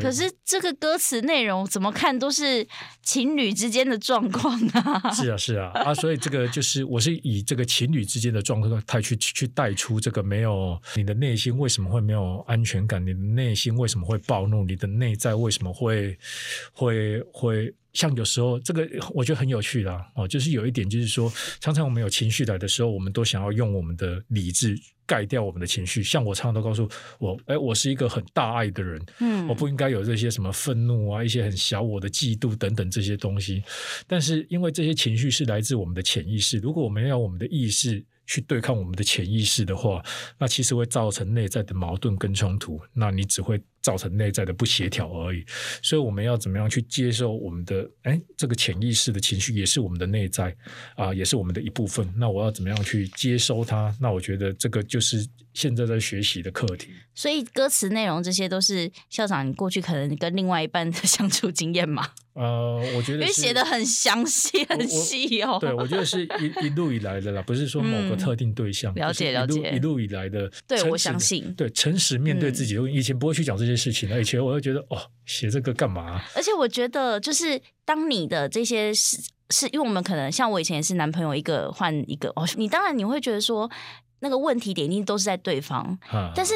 可是这个歌词内容怎么看都是情侣之间的状况啊！是啊，是啊，啊，所以这个就是我是以这个情侣之间的状态去去带出这个没有你的内心为什么会没有安全感？你的内心为什么会暴怒？你的内在为什么会会会？像有时候这个我觉得很有趣啦，哦，就是有一点就是说，常常我们有情绪来的时候，我们都想要用我们的理智盖掉我们的情绪。像我常常都告诉我，哎，我是一个很大爱的人，嗯，我不应该有这些什么愤怒啊，一些很小我的嫉妒等等这些东西。但是因为这些情绪是来自我们的潜意识，如果我们要我们的意识去对抗我们的潜意识的话，那其实会造成内在的矛盾跟冲突。那你只会。造成内在的不协调而已，所以我们要怎么样去接受我们的哎，这个潜意识的情绪也是我们的内在啊，也是我们的一部分。那我要怎么样去接收它？那我觉得这个就是现在在学习的课题。所以歌词内容这些都是校长你过去可能跟另外一半的相处经验吗？呃，我觉得因为写的很详细、很细哦。对，我觉得是一一路以来的啦，不是说某个特定对象。嗯、了解了解，一路以来的。对，我相信。对，诚实面对自己。嗯、以前不会去讲这些。事情，以前我会觉得哦，写这个干嘛？而且我觉得，就是当你的这些是是因为我们可能像我以前也是男朋友一个换一个哦，你当然你会觉得说那个问题点一定都是在对方，啊、但是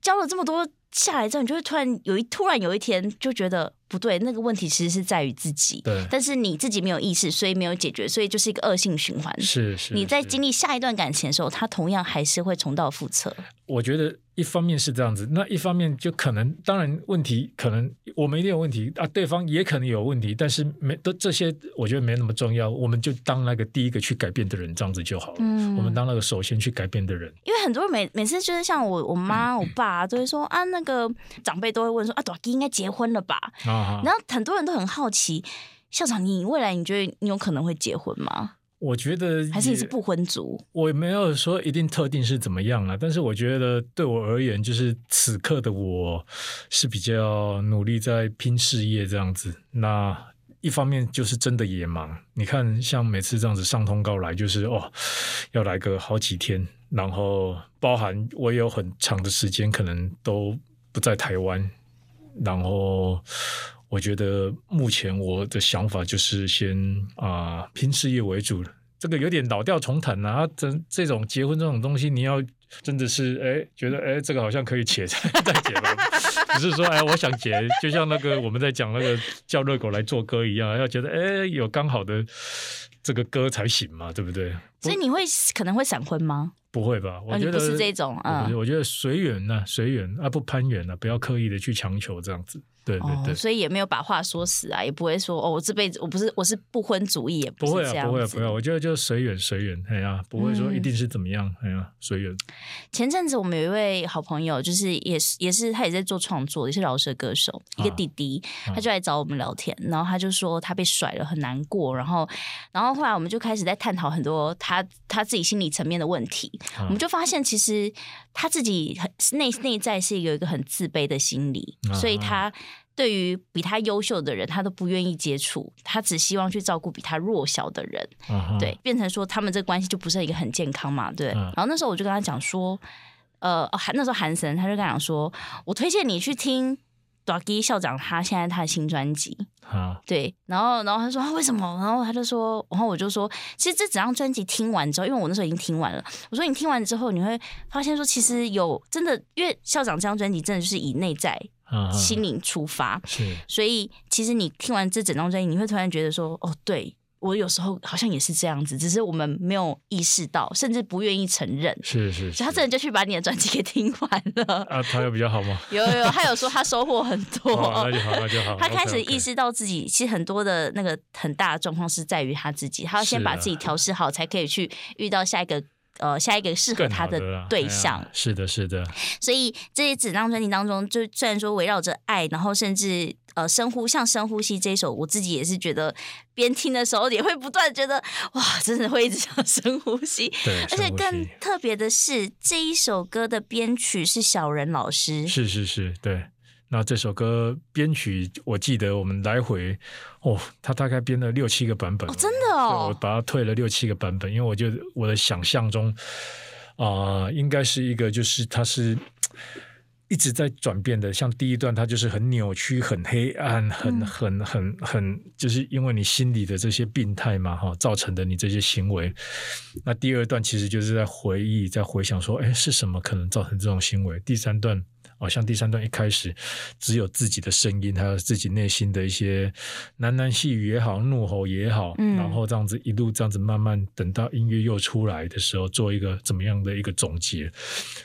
交了这么多下来之后，你就会突然有一突然有一天就觉得不对，那个问题其实是在于自己。对，但是你自己没有意识，所以没有解决，所以就是一个恶性循环。是是，你在经历下一段感情的时候，他同样还是会重蹈覆辙。我觉得一方面是这样子，那一方面就可能，当然问题可能我们一定有问题啊，对方也可能有问题，但是没都这些，我觉得没那么重要。我们就当那个第一个去改变的人，这样子就好了。嗯，我们当那个首先去改变的人。因为很多人每每次就是像我我妈我爸都会说啊，那个长辈都会问说啊，大吉应该结婚了吧？啊，然后很多人都很好奇，校长，你未来你觉得你有可能会结婚吗？我觉得还是你是不婚族，我没有说一定特定是怎么样啊，但是我觉得对我而言，就是此刻的我是比较努力在拼事业这样子。那一方面就是真的也忙，你看像每次这样子上通告来，就是哦要来个好几天，然后包含我有很长的时间可能都不在台湾，然后。我觉得目前我的想法就是先啊、拼事业为主，这个有点老调重弹啊。这这种结婚这种东西，你要真的是哎觉得哎这个好像可以且再再结吧，只是说哎我想结，就像那个我们在讲那个叫热狗来做歌一样，要觉得哎有刚好的这个歌才行嘛，对不对？所以你会可能会闪婚吗？不会吧？我觉得、哦、不是这种啊，我觉得随缘呐，随缘啊，不攀缘啊，不要刻意的去强求这样子。对对对、哦，所以也没有把话说死啊，也不会说哦，我这辈子我不是我是不婚主义，也不会啊，不会啊，不会啊，我觉得就随缘随缘，哎呀，不会说一定是怎么样，哎呀，随缘。前阵子我们有一位好朋友，就是也是也是他也在做创作，也是饶舌歌手，一个弟弟，啊、他就来找我们聊天，然后他就说他被甩了，很难过，然后然后后来我们就开始在探讨很多他他自己心理层面的问题，啊、我们就发现其实他自己很内内在是有一个很自卑的心理，啊、所以他。对于比他优秀的人，他都不愿意接触，他只希望去照顾比他弱小的人，uh huh. 对，变成说他们这个关系就不是一个很健康嘛，对。Uh huh. 然后那时候我就跟他讲说，呃，韩那时候韩神他就跟他讲说，我推荐你去听大吉校长他现在他的新专辑，uh huh. 对。然后然后他说为什么？然后他就说，然后我就说，其实这整张专辑听完之后，因为我那时候已经听完了，我说你听完之后，你会发现说，其实有真的，因为校长这张专辑真的就是以内在。心灵出发，是，所以其实你听完这整张专辑，你会突然觉得说，哦，对，我有时候好像也是这样子，只是我们没有意识到，甚至不愿意承认。是是，是，他真的就去把你的专辑给听完了。啊，他有比较好吗？有 有，他有说他收获很多。哦，那就好，那就好。他开始意识到自己其实很多的那个很大的状况是在于他自己，他要先把自己调试好，才可以去遇到下一个。呃，下一个适合他的对象，的是的，是的。所以这些整张专辑当中，就虽然说围绕着爱，然后甚至呃深呼像深呼吸这一首，我自己也是觉得边听的时候也会不断觉得哇，真的会一直想深呼吸。对，而且更特别的是，这一首歌的编曲是小人老师。是是是，对。那这首歌编曲，我记得我们来回哦，他大概编了六七个版本，哦，真的哦，我把它退了六七个版本，因为我觉得我的想象中啊、呃，应该是一个就是它是一直在转变的，像第一段它就是很扭曲、很黑暗、很很很很，就是因为你心里的这些病态嘛哈，造成的你这些行为。那第二段其实就是在回忆、在回想说，哎，是什么可能造成这种行为？第三段。好像第三段一开始只有自己的声音，还有自己内心的一些喃喃细语也好，怒吼也好，嗯、然后这样子一路这样子慢慢等到音乐又出来的时候，做一个怎么样的一个总结。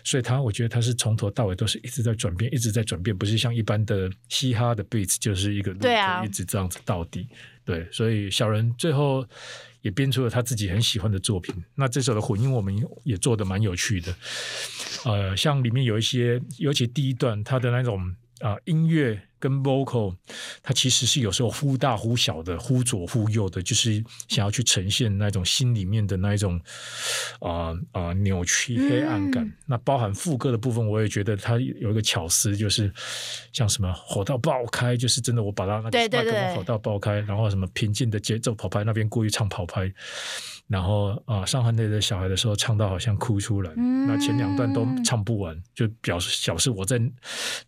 所以他我觉得他是从头到尾都是一直在转变，一直在转变，不是像一般的嘻哈的 beats 就是一个路，一直这样子到底。对，所以小人最后也编出了他自己很喜欢的作品。那这首的混音我们也做的蛮有趣的。呃，像里面有一些，尤其第一段，他的那种啊、呃、音乐跟 vocal，它其实是有时候忽大忽小的，忽左忽右的，就是想要去呈现那种心里面的那一种啊啊、呃呃、扭曲黑暗感。嗯、那包含副歌的部分，我也觉得它有一个巧思，就是像什么火到爆开，就是真的我把它那个麦克风火到爆开，然后什么平静的节奏跑拍那边故意唱跑拍。然后啊，上海那的小孩的时候唱到好像哭出来，嗯、那前两段都唱不完，就表示表示我在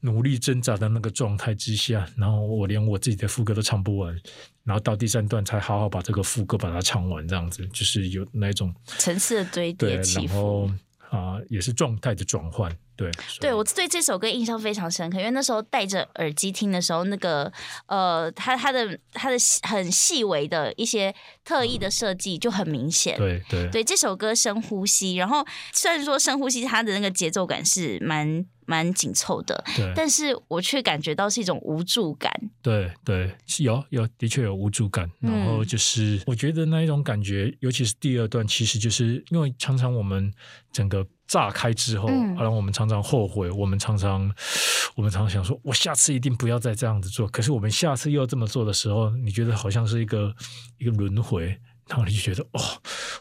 努力挣扎的那个状态之下，然后我连我自己的副歌都唱不完，然后到第三段才好好把这个副歌把它唱完，这样子就是有那种层次的堆叠然后啊也是状态的转换。对，对我对这首歌印象非常深刻，因为那时候戴着耳机听的时候，那个呃，他他的他的很细微的一些特意的设计就很明显。对对对，这首歌深呼吸，然后虽然说深呼吸，它的那个节奏感是蛮蛮紧凑的，对，但是我却感觉到是一种无助感。对对，有有的确有无助感，然后就是、嗯、我觉得那一种感觉，尤其是第二段，其实就是因为常常我们整个。炸开之后，然后我们常常后悔，我们常常，我们常常想说，我下次一定不要再这样子做。可是我们下次又这么做的时候，你觉得好像是一个一个轮回，然后你就觉得，哦，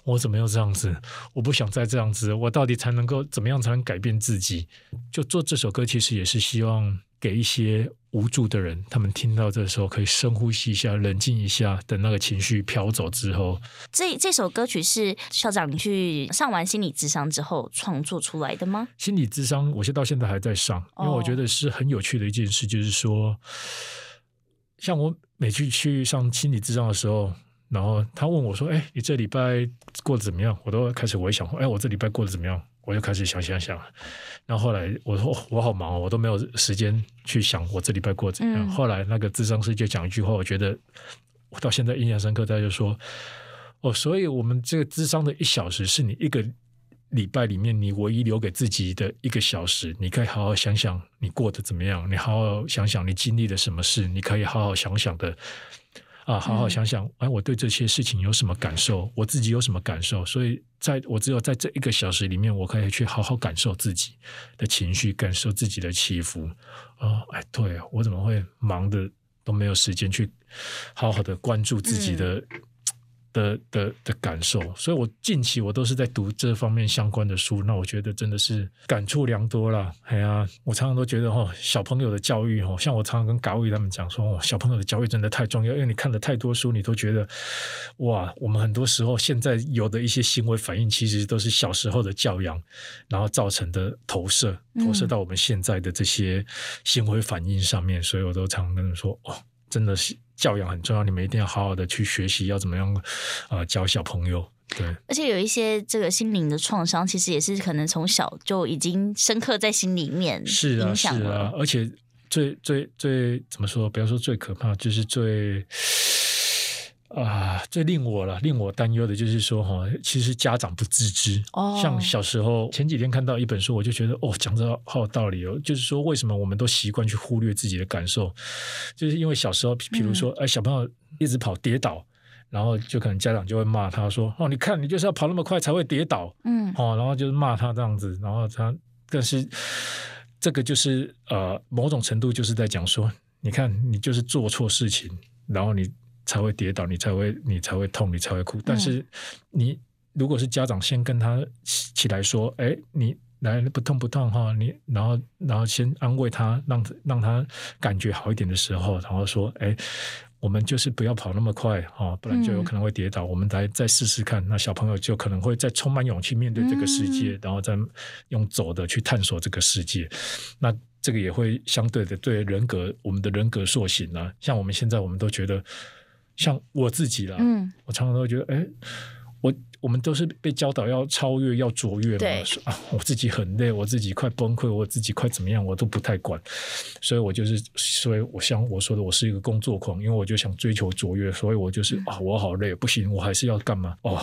我怎么又这样子？我不想再这样子，我到底才能够怎么样才能改变自己？就做这首歌，其实也是希望。给一些无助的人，他们听到这时候可以深呼吸一下，冷静一下，等那个情绪飘走之后。这这首歌曲是校长你去上完心理智商之后创作出来的吗？心理智商，我现到现在还在上，因为我觉得是很有趣的一件事，就是说，像我每次去上心理智商的时候，然后他问我说：“哎，你这礼拜过得怎么样？”我都开始我也想：“哎，我这礼拜过得怎么样？”我就开始想想想，然后后来我说我好忙哦，我都没有时间去想我这礼拜过怎样。嗯、后来那个咨商师就讲一句话，我觉得我到现在印象深刻。他就说：“哦，所以我们这个智商的一小时是你一个礼拜里面你唯一留给自己的一个小时，你可以好好想想你过得怎么样，你好好想想你经历了什么事，你可以好好想想的。”啊，好好想想，哎，我对这些事情有什么感受？我自己有什么感受？所以，在我只有在这一个小时里面，我可以去好好感受自己的情绪，感受自己的起伏。哦，哎，对啊，我怎么会忙的都没有时间去好好的关注自己的？嗯的的的感受，所以我近期我都是在读这方面相关的书，那我觉得真的是感触良多啦。哎呀，我常常都觉得哦，小朋友的教育哦，像我常常跟高伟他们讲说，哦小朋友的教育真的太重要，因为你看了太多书，你都觉得哇，我们很多时候现在有的一些行为反应，其实都是小时候的教养，然后造成的投射，投射到我们现在的这些行为反应上面，所以我都常常跟他们说，哦，真的是。教养很重要，你们一定要好好的去学习，要怎么样啊、呃、教小朋友。对，而且有一些这个心灵的创伤，其实也是可能从小就已经深刻在心里面，是啊，是啊。而且最最最怎么说？不要说最可怕，就是最。啊，最令我了令我担忧的就是说哈，其实家长不自知。哦，像小时候前几天看到一本书，我就觉得哦，讲的好有道理哦。就是说，为什么我们都习惯去忽略自己的感受？就是因为小时候，比如说，哎、嗯，小朋友一直跑跌倒，然后就可能家长就会骂他说：“哦，你看你就是要跑那么快才会跌倒。”嗯，哦，然后就是骂他这样子，然后他，但是这个就是呃，某种程度就是在讲说，你看你就是做错事情，然后你。才会跌倒，你才会你才会痛，你才会哭。但是你如果是家长，先跟他起来说：“哎，你来不痛不痛哈。”你然后然后先安慰他，让让他感觉好一点的时候，然后说：“哎，我们就是不要跑那么快哈，不然就有可能会跌倒。嗯、我们来再试试看。”那小朋友就可能会再充满勇气面对这个世界，嗯、然后再用走的去探索这个世界。那这个也会相对的对人格，我们的人格塑形啊。像我们现在，我们都觉得。像我自己啦，嗯，我常常都会觉得，哎，我我们都是被教导要超越、要卓越嘛，说啊，我自己很累，我自己快崩溃，我自己快怎么样，我都不太管，所以我就是，所以我像我说的，我是一个工作狂，因为我就想追求卓越，所以我就是啊，我好累，不行，我还是要干嘛？哦，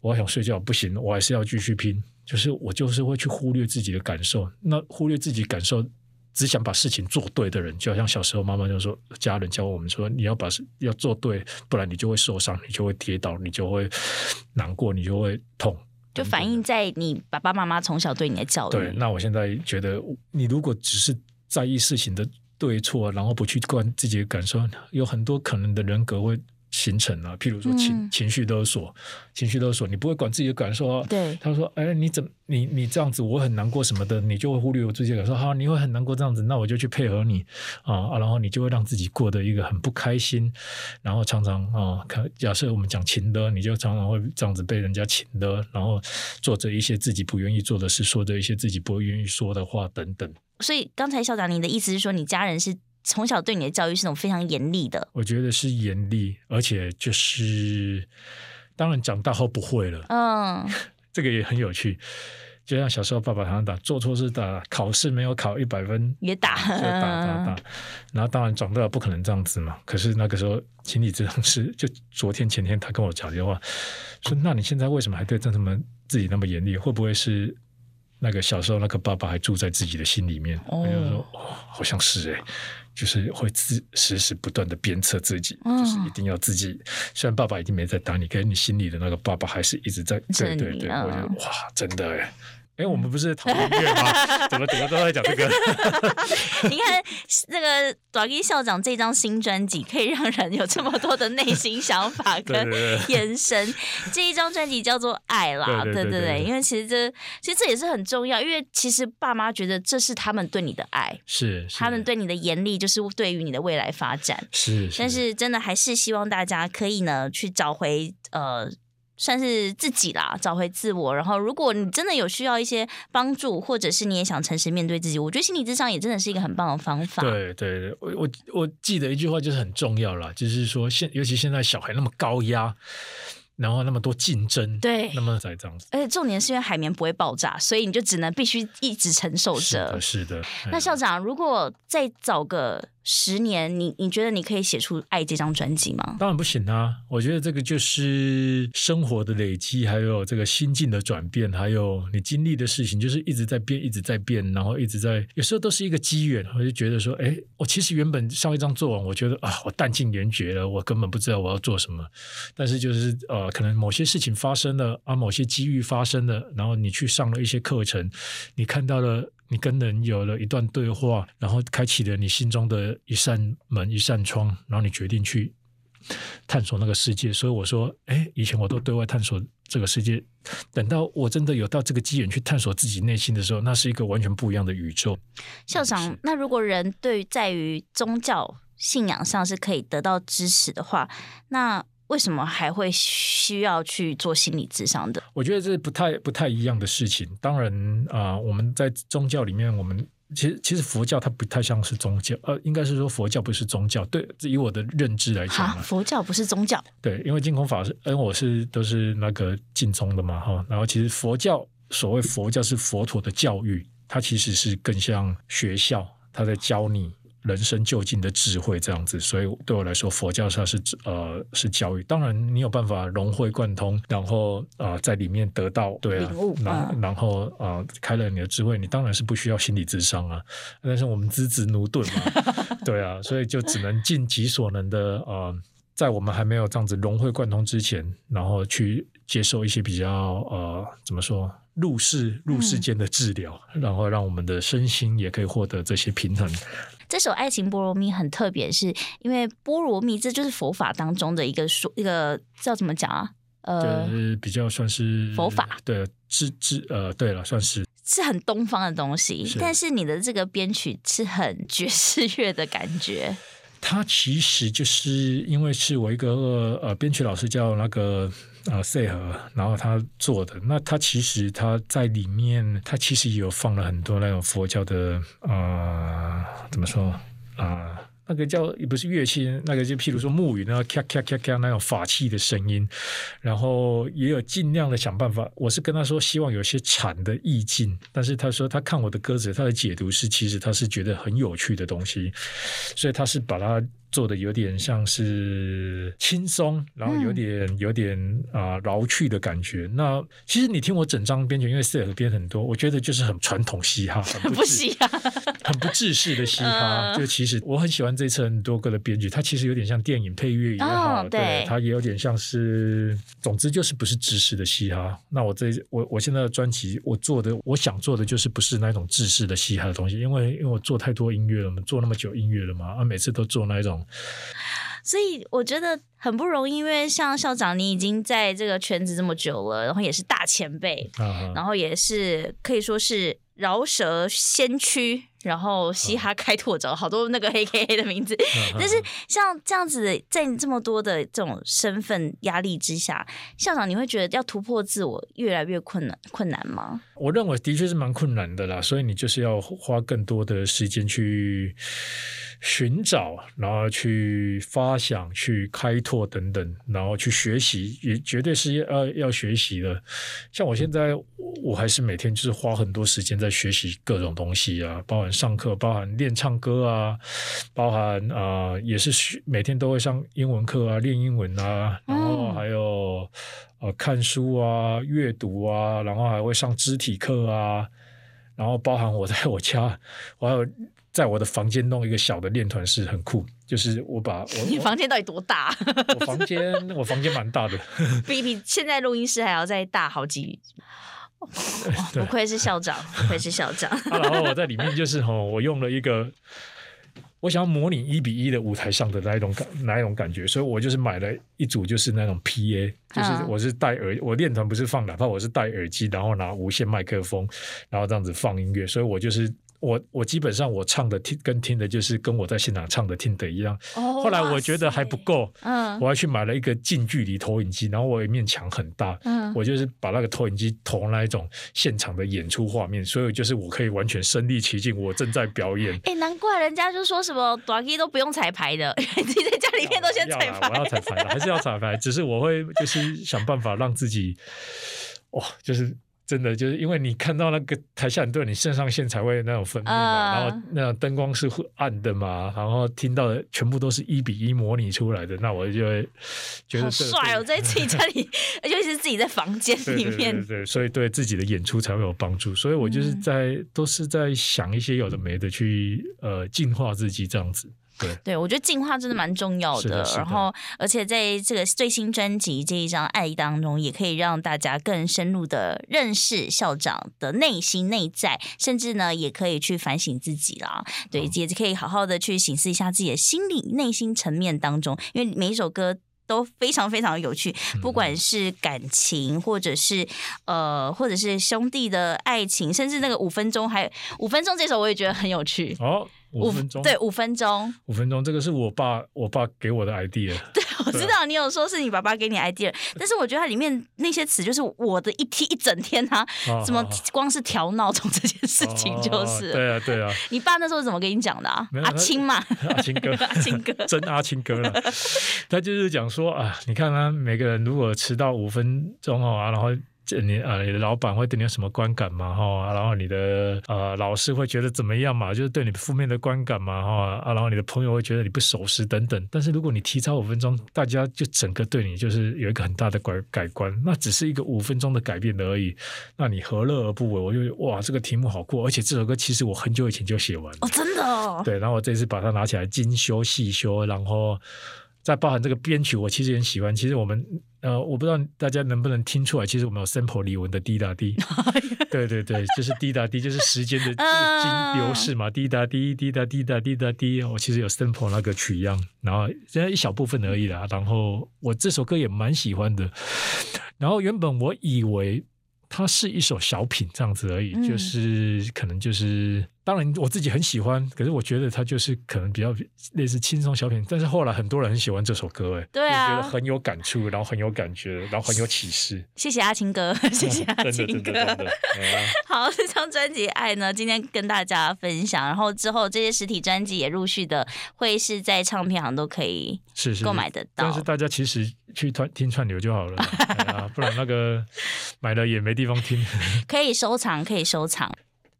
我想睡觉，不行，我还是要继续拼，就是我就是会去忽略自己的感受，那忽略自己感受。只想把事情做对的人，就好像小时候妈妈就说，家人教我们说，你要把事要做对，不然你就会受伤，你就会跌倒，你就会难过，你就会痛。就反映在你爸爸妈妈从小对你的教育。对，那我现在觉得，你如果只是在意事情的对错，然后不去管自己的感受，有很多可能的人格会。形成了，譬如说情、嗯、情绪勒索，情绪勒索，你不会管自己的感受啊。对，他说：“哎，你怎么你你这样子，我很难过什么的，你就会忽略我自己的感受。好，你会很难过这样子，那我就去配合你啊，然后你就会让自己过得一个很不开心，然后常常啊，假设我们讲情的，你就常常会这样子被人家情的，然后做着一些自己不愿意做的事，说着一些自己不愿意说的话等等。所以刚才校长，你的意思是说，你家人是？从小对你的教育是种非常严厉的，我觉得是严厉，而且就是当然长大后不会了。嗯，这个也很有趣。就像小时候爸爸常常打，做错事打，考试没有考一百分也打，就打打打。然后当然长大了不可能这样子嘛。可是那个时候心理咨商师，就昨天前天他跟我讲电话，说：“那你现在为什么还对这么自己那么严厉？会不会是那个小时候那个爸爸还住在自己的心里面？”我就说：“哦，好像是哎。”就是会自时时不断的鞭策自己，嗯、就是一定要自己。虽然爸爸已经没在打你，可是你心里的那个爸爸还是一直在。对对对，我觉得哇，真的哎。哎，我们不是讨论音乐吗？怎么怎么都在讲这个？你看那个大吉校长这张新专辑，可以让人有这么多的内心想法 跟延伸。对对对，这一张专辑叫做《爱》啦，对对对，因为其实这其实这也是很重要，因为其实爸妈觉得这是他们对你的爱，是，是他们对你的严厉，就是对于你的未来发展。是，是，但是真的还是希望大家可以呢去找回呃。算是自己啦，找回自我。然后，如果你真的有需要一些帮助，或者是你也想诚实面对自己，我觉得心理智商也真的是一个很棒的方法。对对对，我我我记得一句话就是很重要啦，就是说现尤其现在小孩那么高压。然后那么多竞争，对，那么才这样子。而且重点是因为海绵不会爆炸，所以你就只能必须一直承受着。是的，是的。那校长，如果再找个十年，你你觉得你可以写出《爱》这张专辑吗？当然不行啊！我觉得这个就是生活的累积，还有这个心境的转变，还有你经历的事情，就是一直在变，一直在变，然后一直在，有时候都是一个机缘。我就觉得说，哎，我其实原本上一张做完，我觉得啊，我弹尽援绝了，我根本不知道我要做什么。但是就是呃。可能某些事情发生了啊，某些机遇发生了，然后你去上了一些课程，你看到了，你跟人有了一段对话，然后开启了你心中的一扇门、一扇窗，然后你决定去探索那个世界。所以我说，哎，以前我都对外探索这个世界，等到我真的有到这个机缘去探索自己内心的时候，那是一个完全不一样的宇宙。校长，那如果人对于在于宗教信仰上是可以得到支持的话，那为什么还会需要去做心理智商的？我觉得这是不太不太一样的事情。当然啊、呃，我们在宗教里面，我们其实其实佛教它不太像是宗教，呃，应该是说佛教不是宗教。对，以我的认知来讲，佛教不是宗教。对，因为净空法师，嗯，我是都是那个净宗的嘛，哈。然后其实佛教所谓佛教是佛陀的教育，它其实是更像学校，他在教你。人生究竟的智慧这样子，所以对我来说，佛教它是呃是教育。当然，你有办法融会贯通，然后啊、呃、在里面得到对啊，然然后啊、呃、开了你的智慧，你当然是不需要心理智商啊。但是我们资质奴钝嘛，对啊，所以就只能尽己所能的啊、呃，在我们还没有这样子融会贯通之前，然后去接受一些比较呃怎么说入世入世间的治疗，嗯、然后让我们的身心也可以获得这些平衡。这首《爱情般若蜜》很特别，是因为般若蜜这就是佛法当中的一个说一个叫怎么讲啊？呃，比较算是佛法，对，知知呃，对了，算是是很东方的东西，是但是你的这个编曲是很爵士乐的感觉。它其实就是因为是我一个呃编曲老师叫那个。啊，赛和，然后他做的，那他其实他在里面，他其实也有放了很多那种佛教的啊、怎么说啊、那个叫不是乐器，那个就譬如说木鱼，那咔咔咔咔那种法器的声音，然后也有尽量的想办法。我是跟他说，希望有些禅的意境，但是他说他看我的歌词，他的解读是，其实他是觉得很有趣的东西，所以他是把它。做的有点像是轻松，然后有点、嗯、有点啊、呃、饶去的感觉。那其实你听我整张编曲，因为 Sir 编很多，我觉得就是很传统嘻哈，很不嘻哈，很不制式的嘻哈。就其实我很喜欢这次很多歌的编曲，它其实有点像电影配乐一样，哦、对，对，它也有点像是，总之就是不是制式的嘻哈。那我这我我现在的专辑，我做的我想做的就是不是那种制式的嘻哈的东西，因为因为我做太多音乐了嘛，做那么久音乐了嘛，啊，每次都做那一种。所以我觉得很不容易，因为像校长，你已经在这个圈子这么久了，然后也是大前辈，啊、然后也是可以说是饶舌先驱，然后嘻哈开拓者，啊、好多那个黑 K 黑的名字。啊、但是像这样子，在你这么多的这种身份压力之下，校长，你会觉得要突破自我越来越困难困难吗？我认为的确是蛮困难的啦，所以你就是要花更多的时间去。寻找，然后去发想、去开拓等等，然后去学习，也绝对是要要学习的。像我现在，我还是每天就是花很多时间在学习各种东西啊，包含上课，包含练唱歌啊，包含啊、呃，也是学每天都会上英文课啊，练英文啊，然后还有呃看书啊、阅读啊，然后还会上肢体课啊，然后包含我在我家，我还有。在我的房间弄一个小的练团室很酷，就是我把 我你房间到底多大？我房间我房间蛮大的，比比现在录音室还要再大好几。不愧是校长，不愧是校长。啊、然后我在里面就是吼，我用了一个，我想要模拟一比一的舞台上的那一种感，那一种感觉，所以我就是买了一组，就是那种 PA，就是我是戴耳，我练团不是放喇叭，我是戴耳机，然后拿无线麦克风，然后这样子放音乐，所以我就是。我我基本上我唱的听跟听的就是跟我在现场唱的听的一样。Oh, 后来我觉得还不够，嗯，我还去买了一个近距离投影机，然后我有一面墙很大，嗯，我就是把那个投影机投那一种现场的演出画面，所以就是我可以完全身临其境，我正在表演。哎、欸，难怪人家就说什么短 K 都不用彩排的，你在家里面都先彩排。我要彩排了，还是要彩排，只是我会就是想办法让自己，哇，就是。真的就是因为你看到那个台下很多人，你肾上腺才会那种分泌嘛，呃、然后那种灯光是暗的嘛，然后听到的全部都是一比一模拟出来的，那我就会觉得好帅哦，在自己家里，尤其是自己在房间里面，对对，对，对，所以对自己的演出才会有帮助。所以我就是在、嗯、都是在想一些有的没的去呃净化自己这样子。对，对，我觉得进化真的蛮重要的。的的然后，而且在这个最新专辑这一张《爱》当中，也可以让大家更深入的认识校长的内心内在，甚至呢，也可以去反省自己啦。对，也可以好好的去省思一下自己的心理内心层面当中，因为每一首歌都非常非常有趣，不管是感情，或者是呃，或者是兄弟的爱情，甚至那个五分钟，还有五分钟这首，我也觉得很有趣。哦。五分钟，对，五分钟，五分钟，这个是我爸，我爸给我的 idea。对，我知道你有说是你爸爸给你 idea，但是我觉得它里面那些词就是我的一天一整天啊，什么光是调闹钟这件事情就是。对啊，对啊。你爸那时候怎么跟你讲的啊？阿青嘛，阿青哥，阿青哥，真阿青哥了。他就是讲说啊，你看他每个人如果迟到五分钟啊，然后。你啊，你的老板会对你有什么观感嘛？哈，然后你的呃老师会觉得怎么样嘛？就是对你负面的观感嘛？哈啊，然后你的朋友会觉得你不守时等等。但是如果你提早五分钟，大家就整个对你就是有一个很大的改改观。那只是一个五分钟的改变而已。那你何乐而不为？我就哇，这个题目好过，而且这首歌其实我很久以前就写完了。哦，真的哦。对，然后我这次把它拿起来精修细修，然后。再包含这个编曲，我其实很喜欢。其实我们呃，我不知道大家能不能听出来，其实我们有 sample 李玟的滴答滴，对对对，就是滴答滴，就是时间的经流逝嘛，滴答滴滴答滴答滴答滴。我其实有 sample 那个曲样，然后现在一小部分而已啦。然后我这首歌也蛮喜欢的。然后原本我以为它是一首小品这样子而已，就是可能就是。当然，我自己很喜欢，可是我觉得它就是可能比较类似轻松小品。但是后来很多人很喜欢这首歌，哎，对啊，觉得很有感触，然后很有感觉，然后很有启示。谢谢阿青哥，谢谢阿青哥。好，这张专辑《爱》呢，今天跟大家分享，然后之后这些实体专辑也陆续的会是在唱片行都可以是是购买得到。但是大家其实去听听串流就好了，啊，不然那个 买了也没地方听。可以收藏，可以收藏。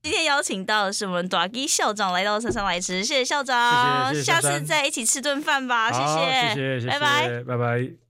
今天邀请到的是我们大吉校长来到山上来吃，谢谢校长，谢谢谢谢，下次再一起吃顿饭吧，谢谢，拜拜，拜拜。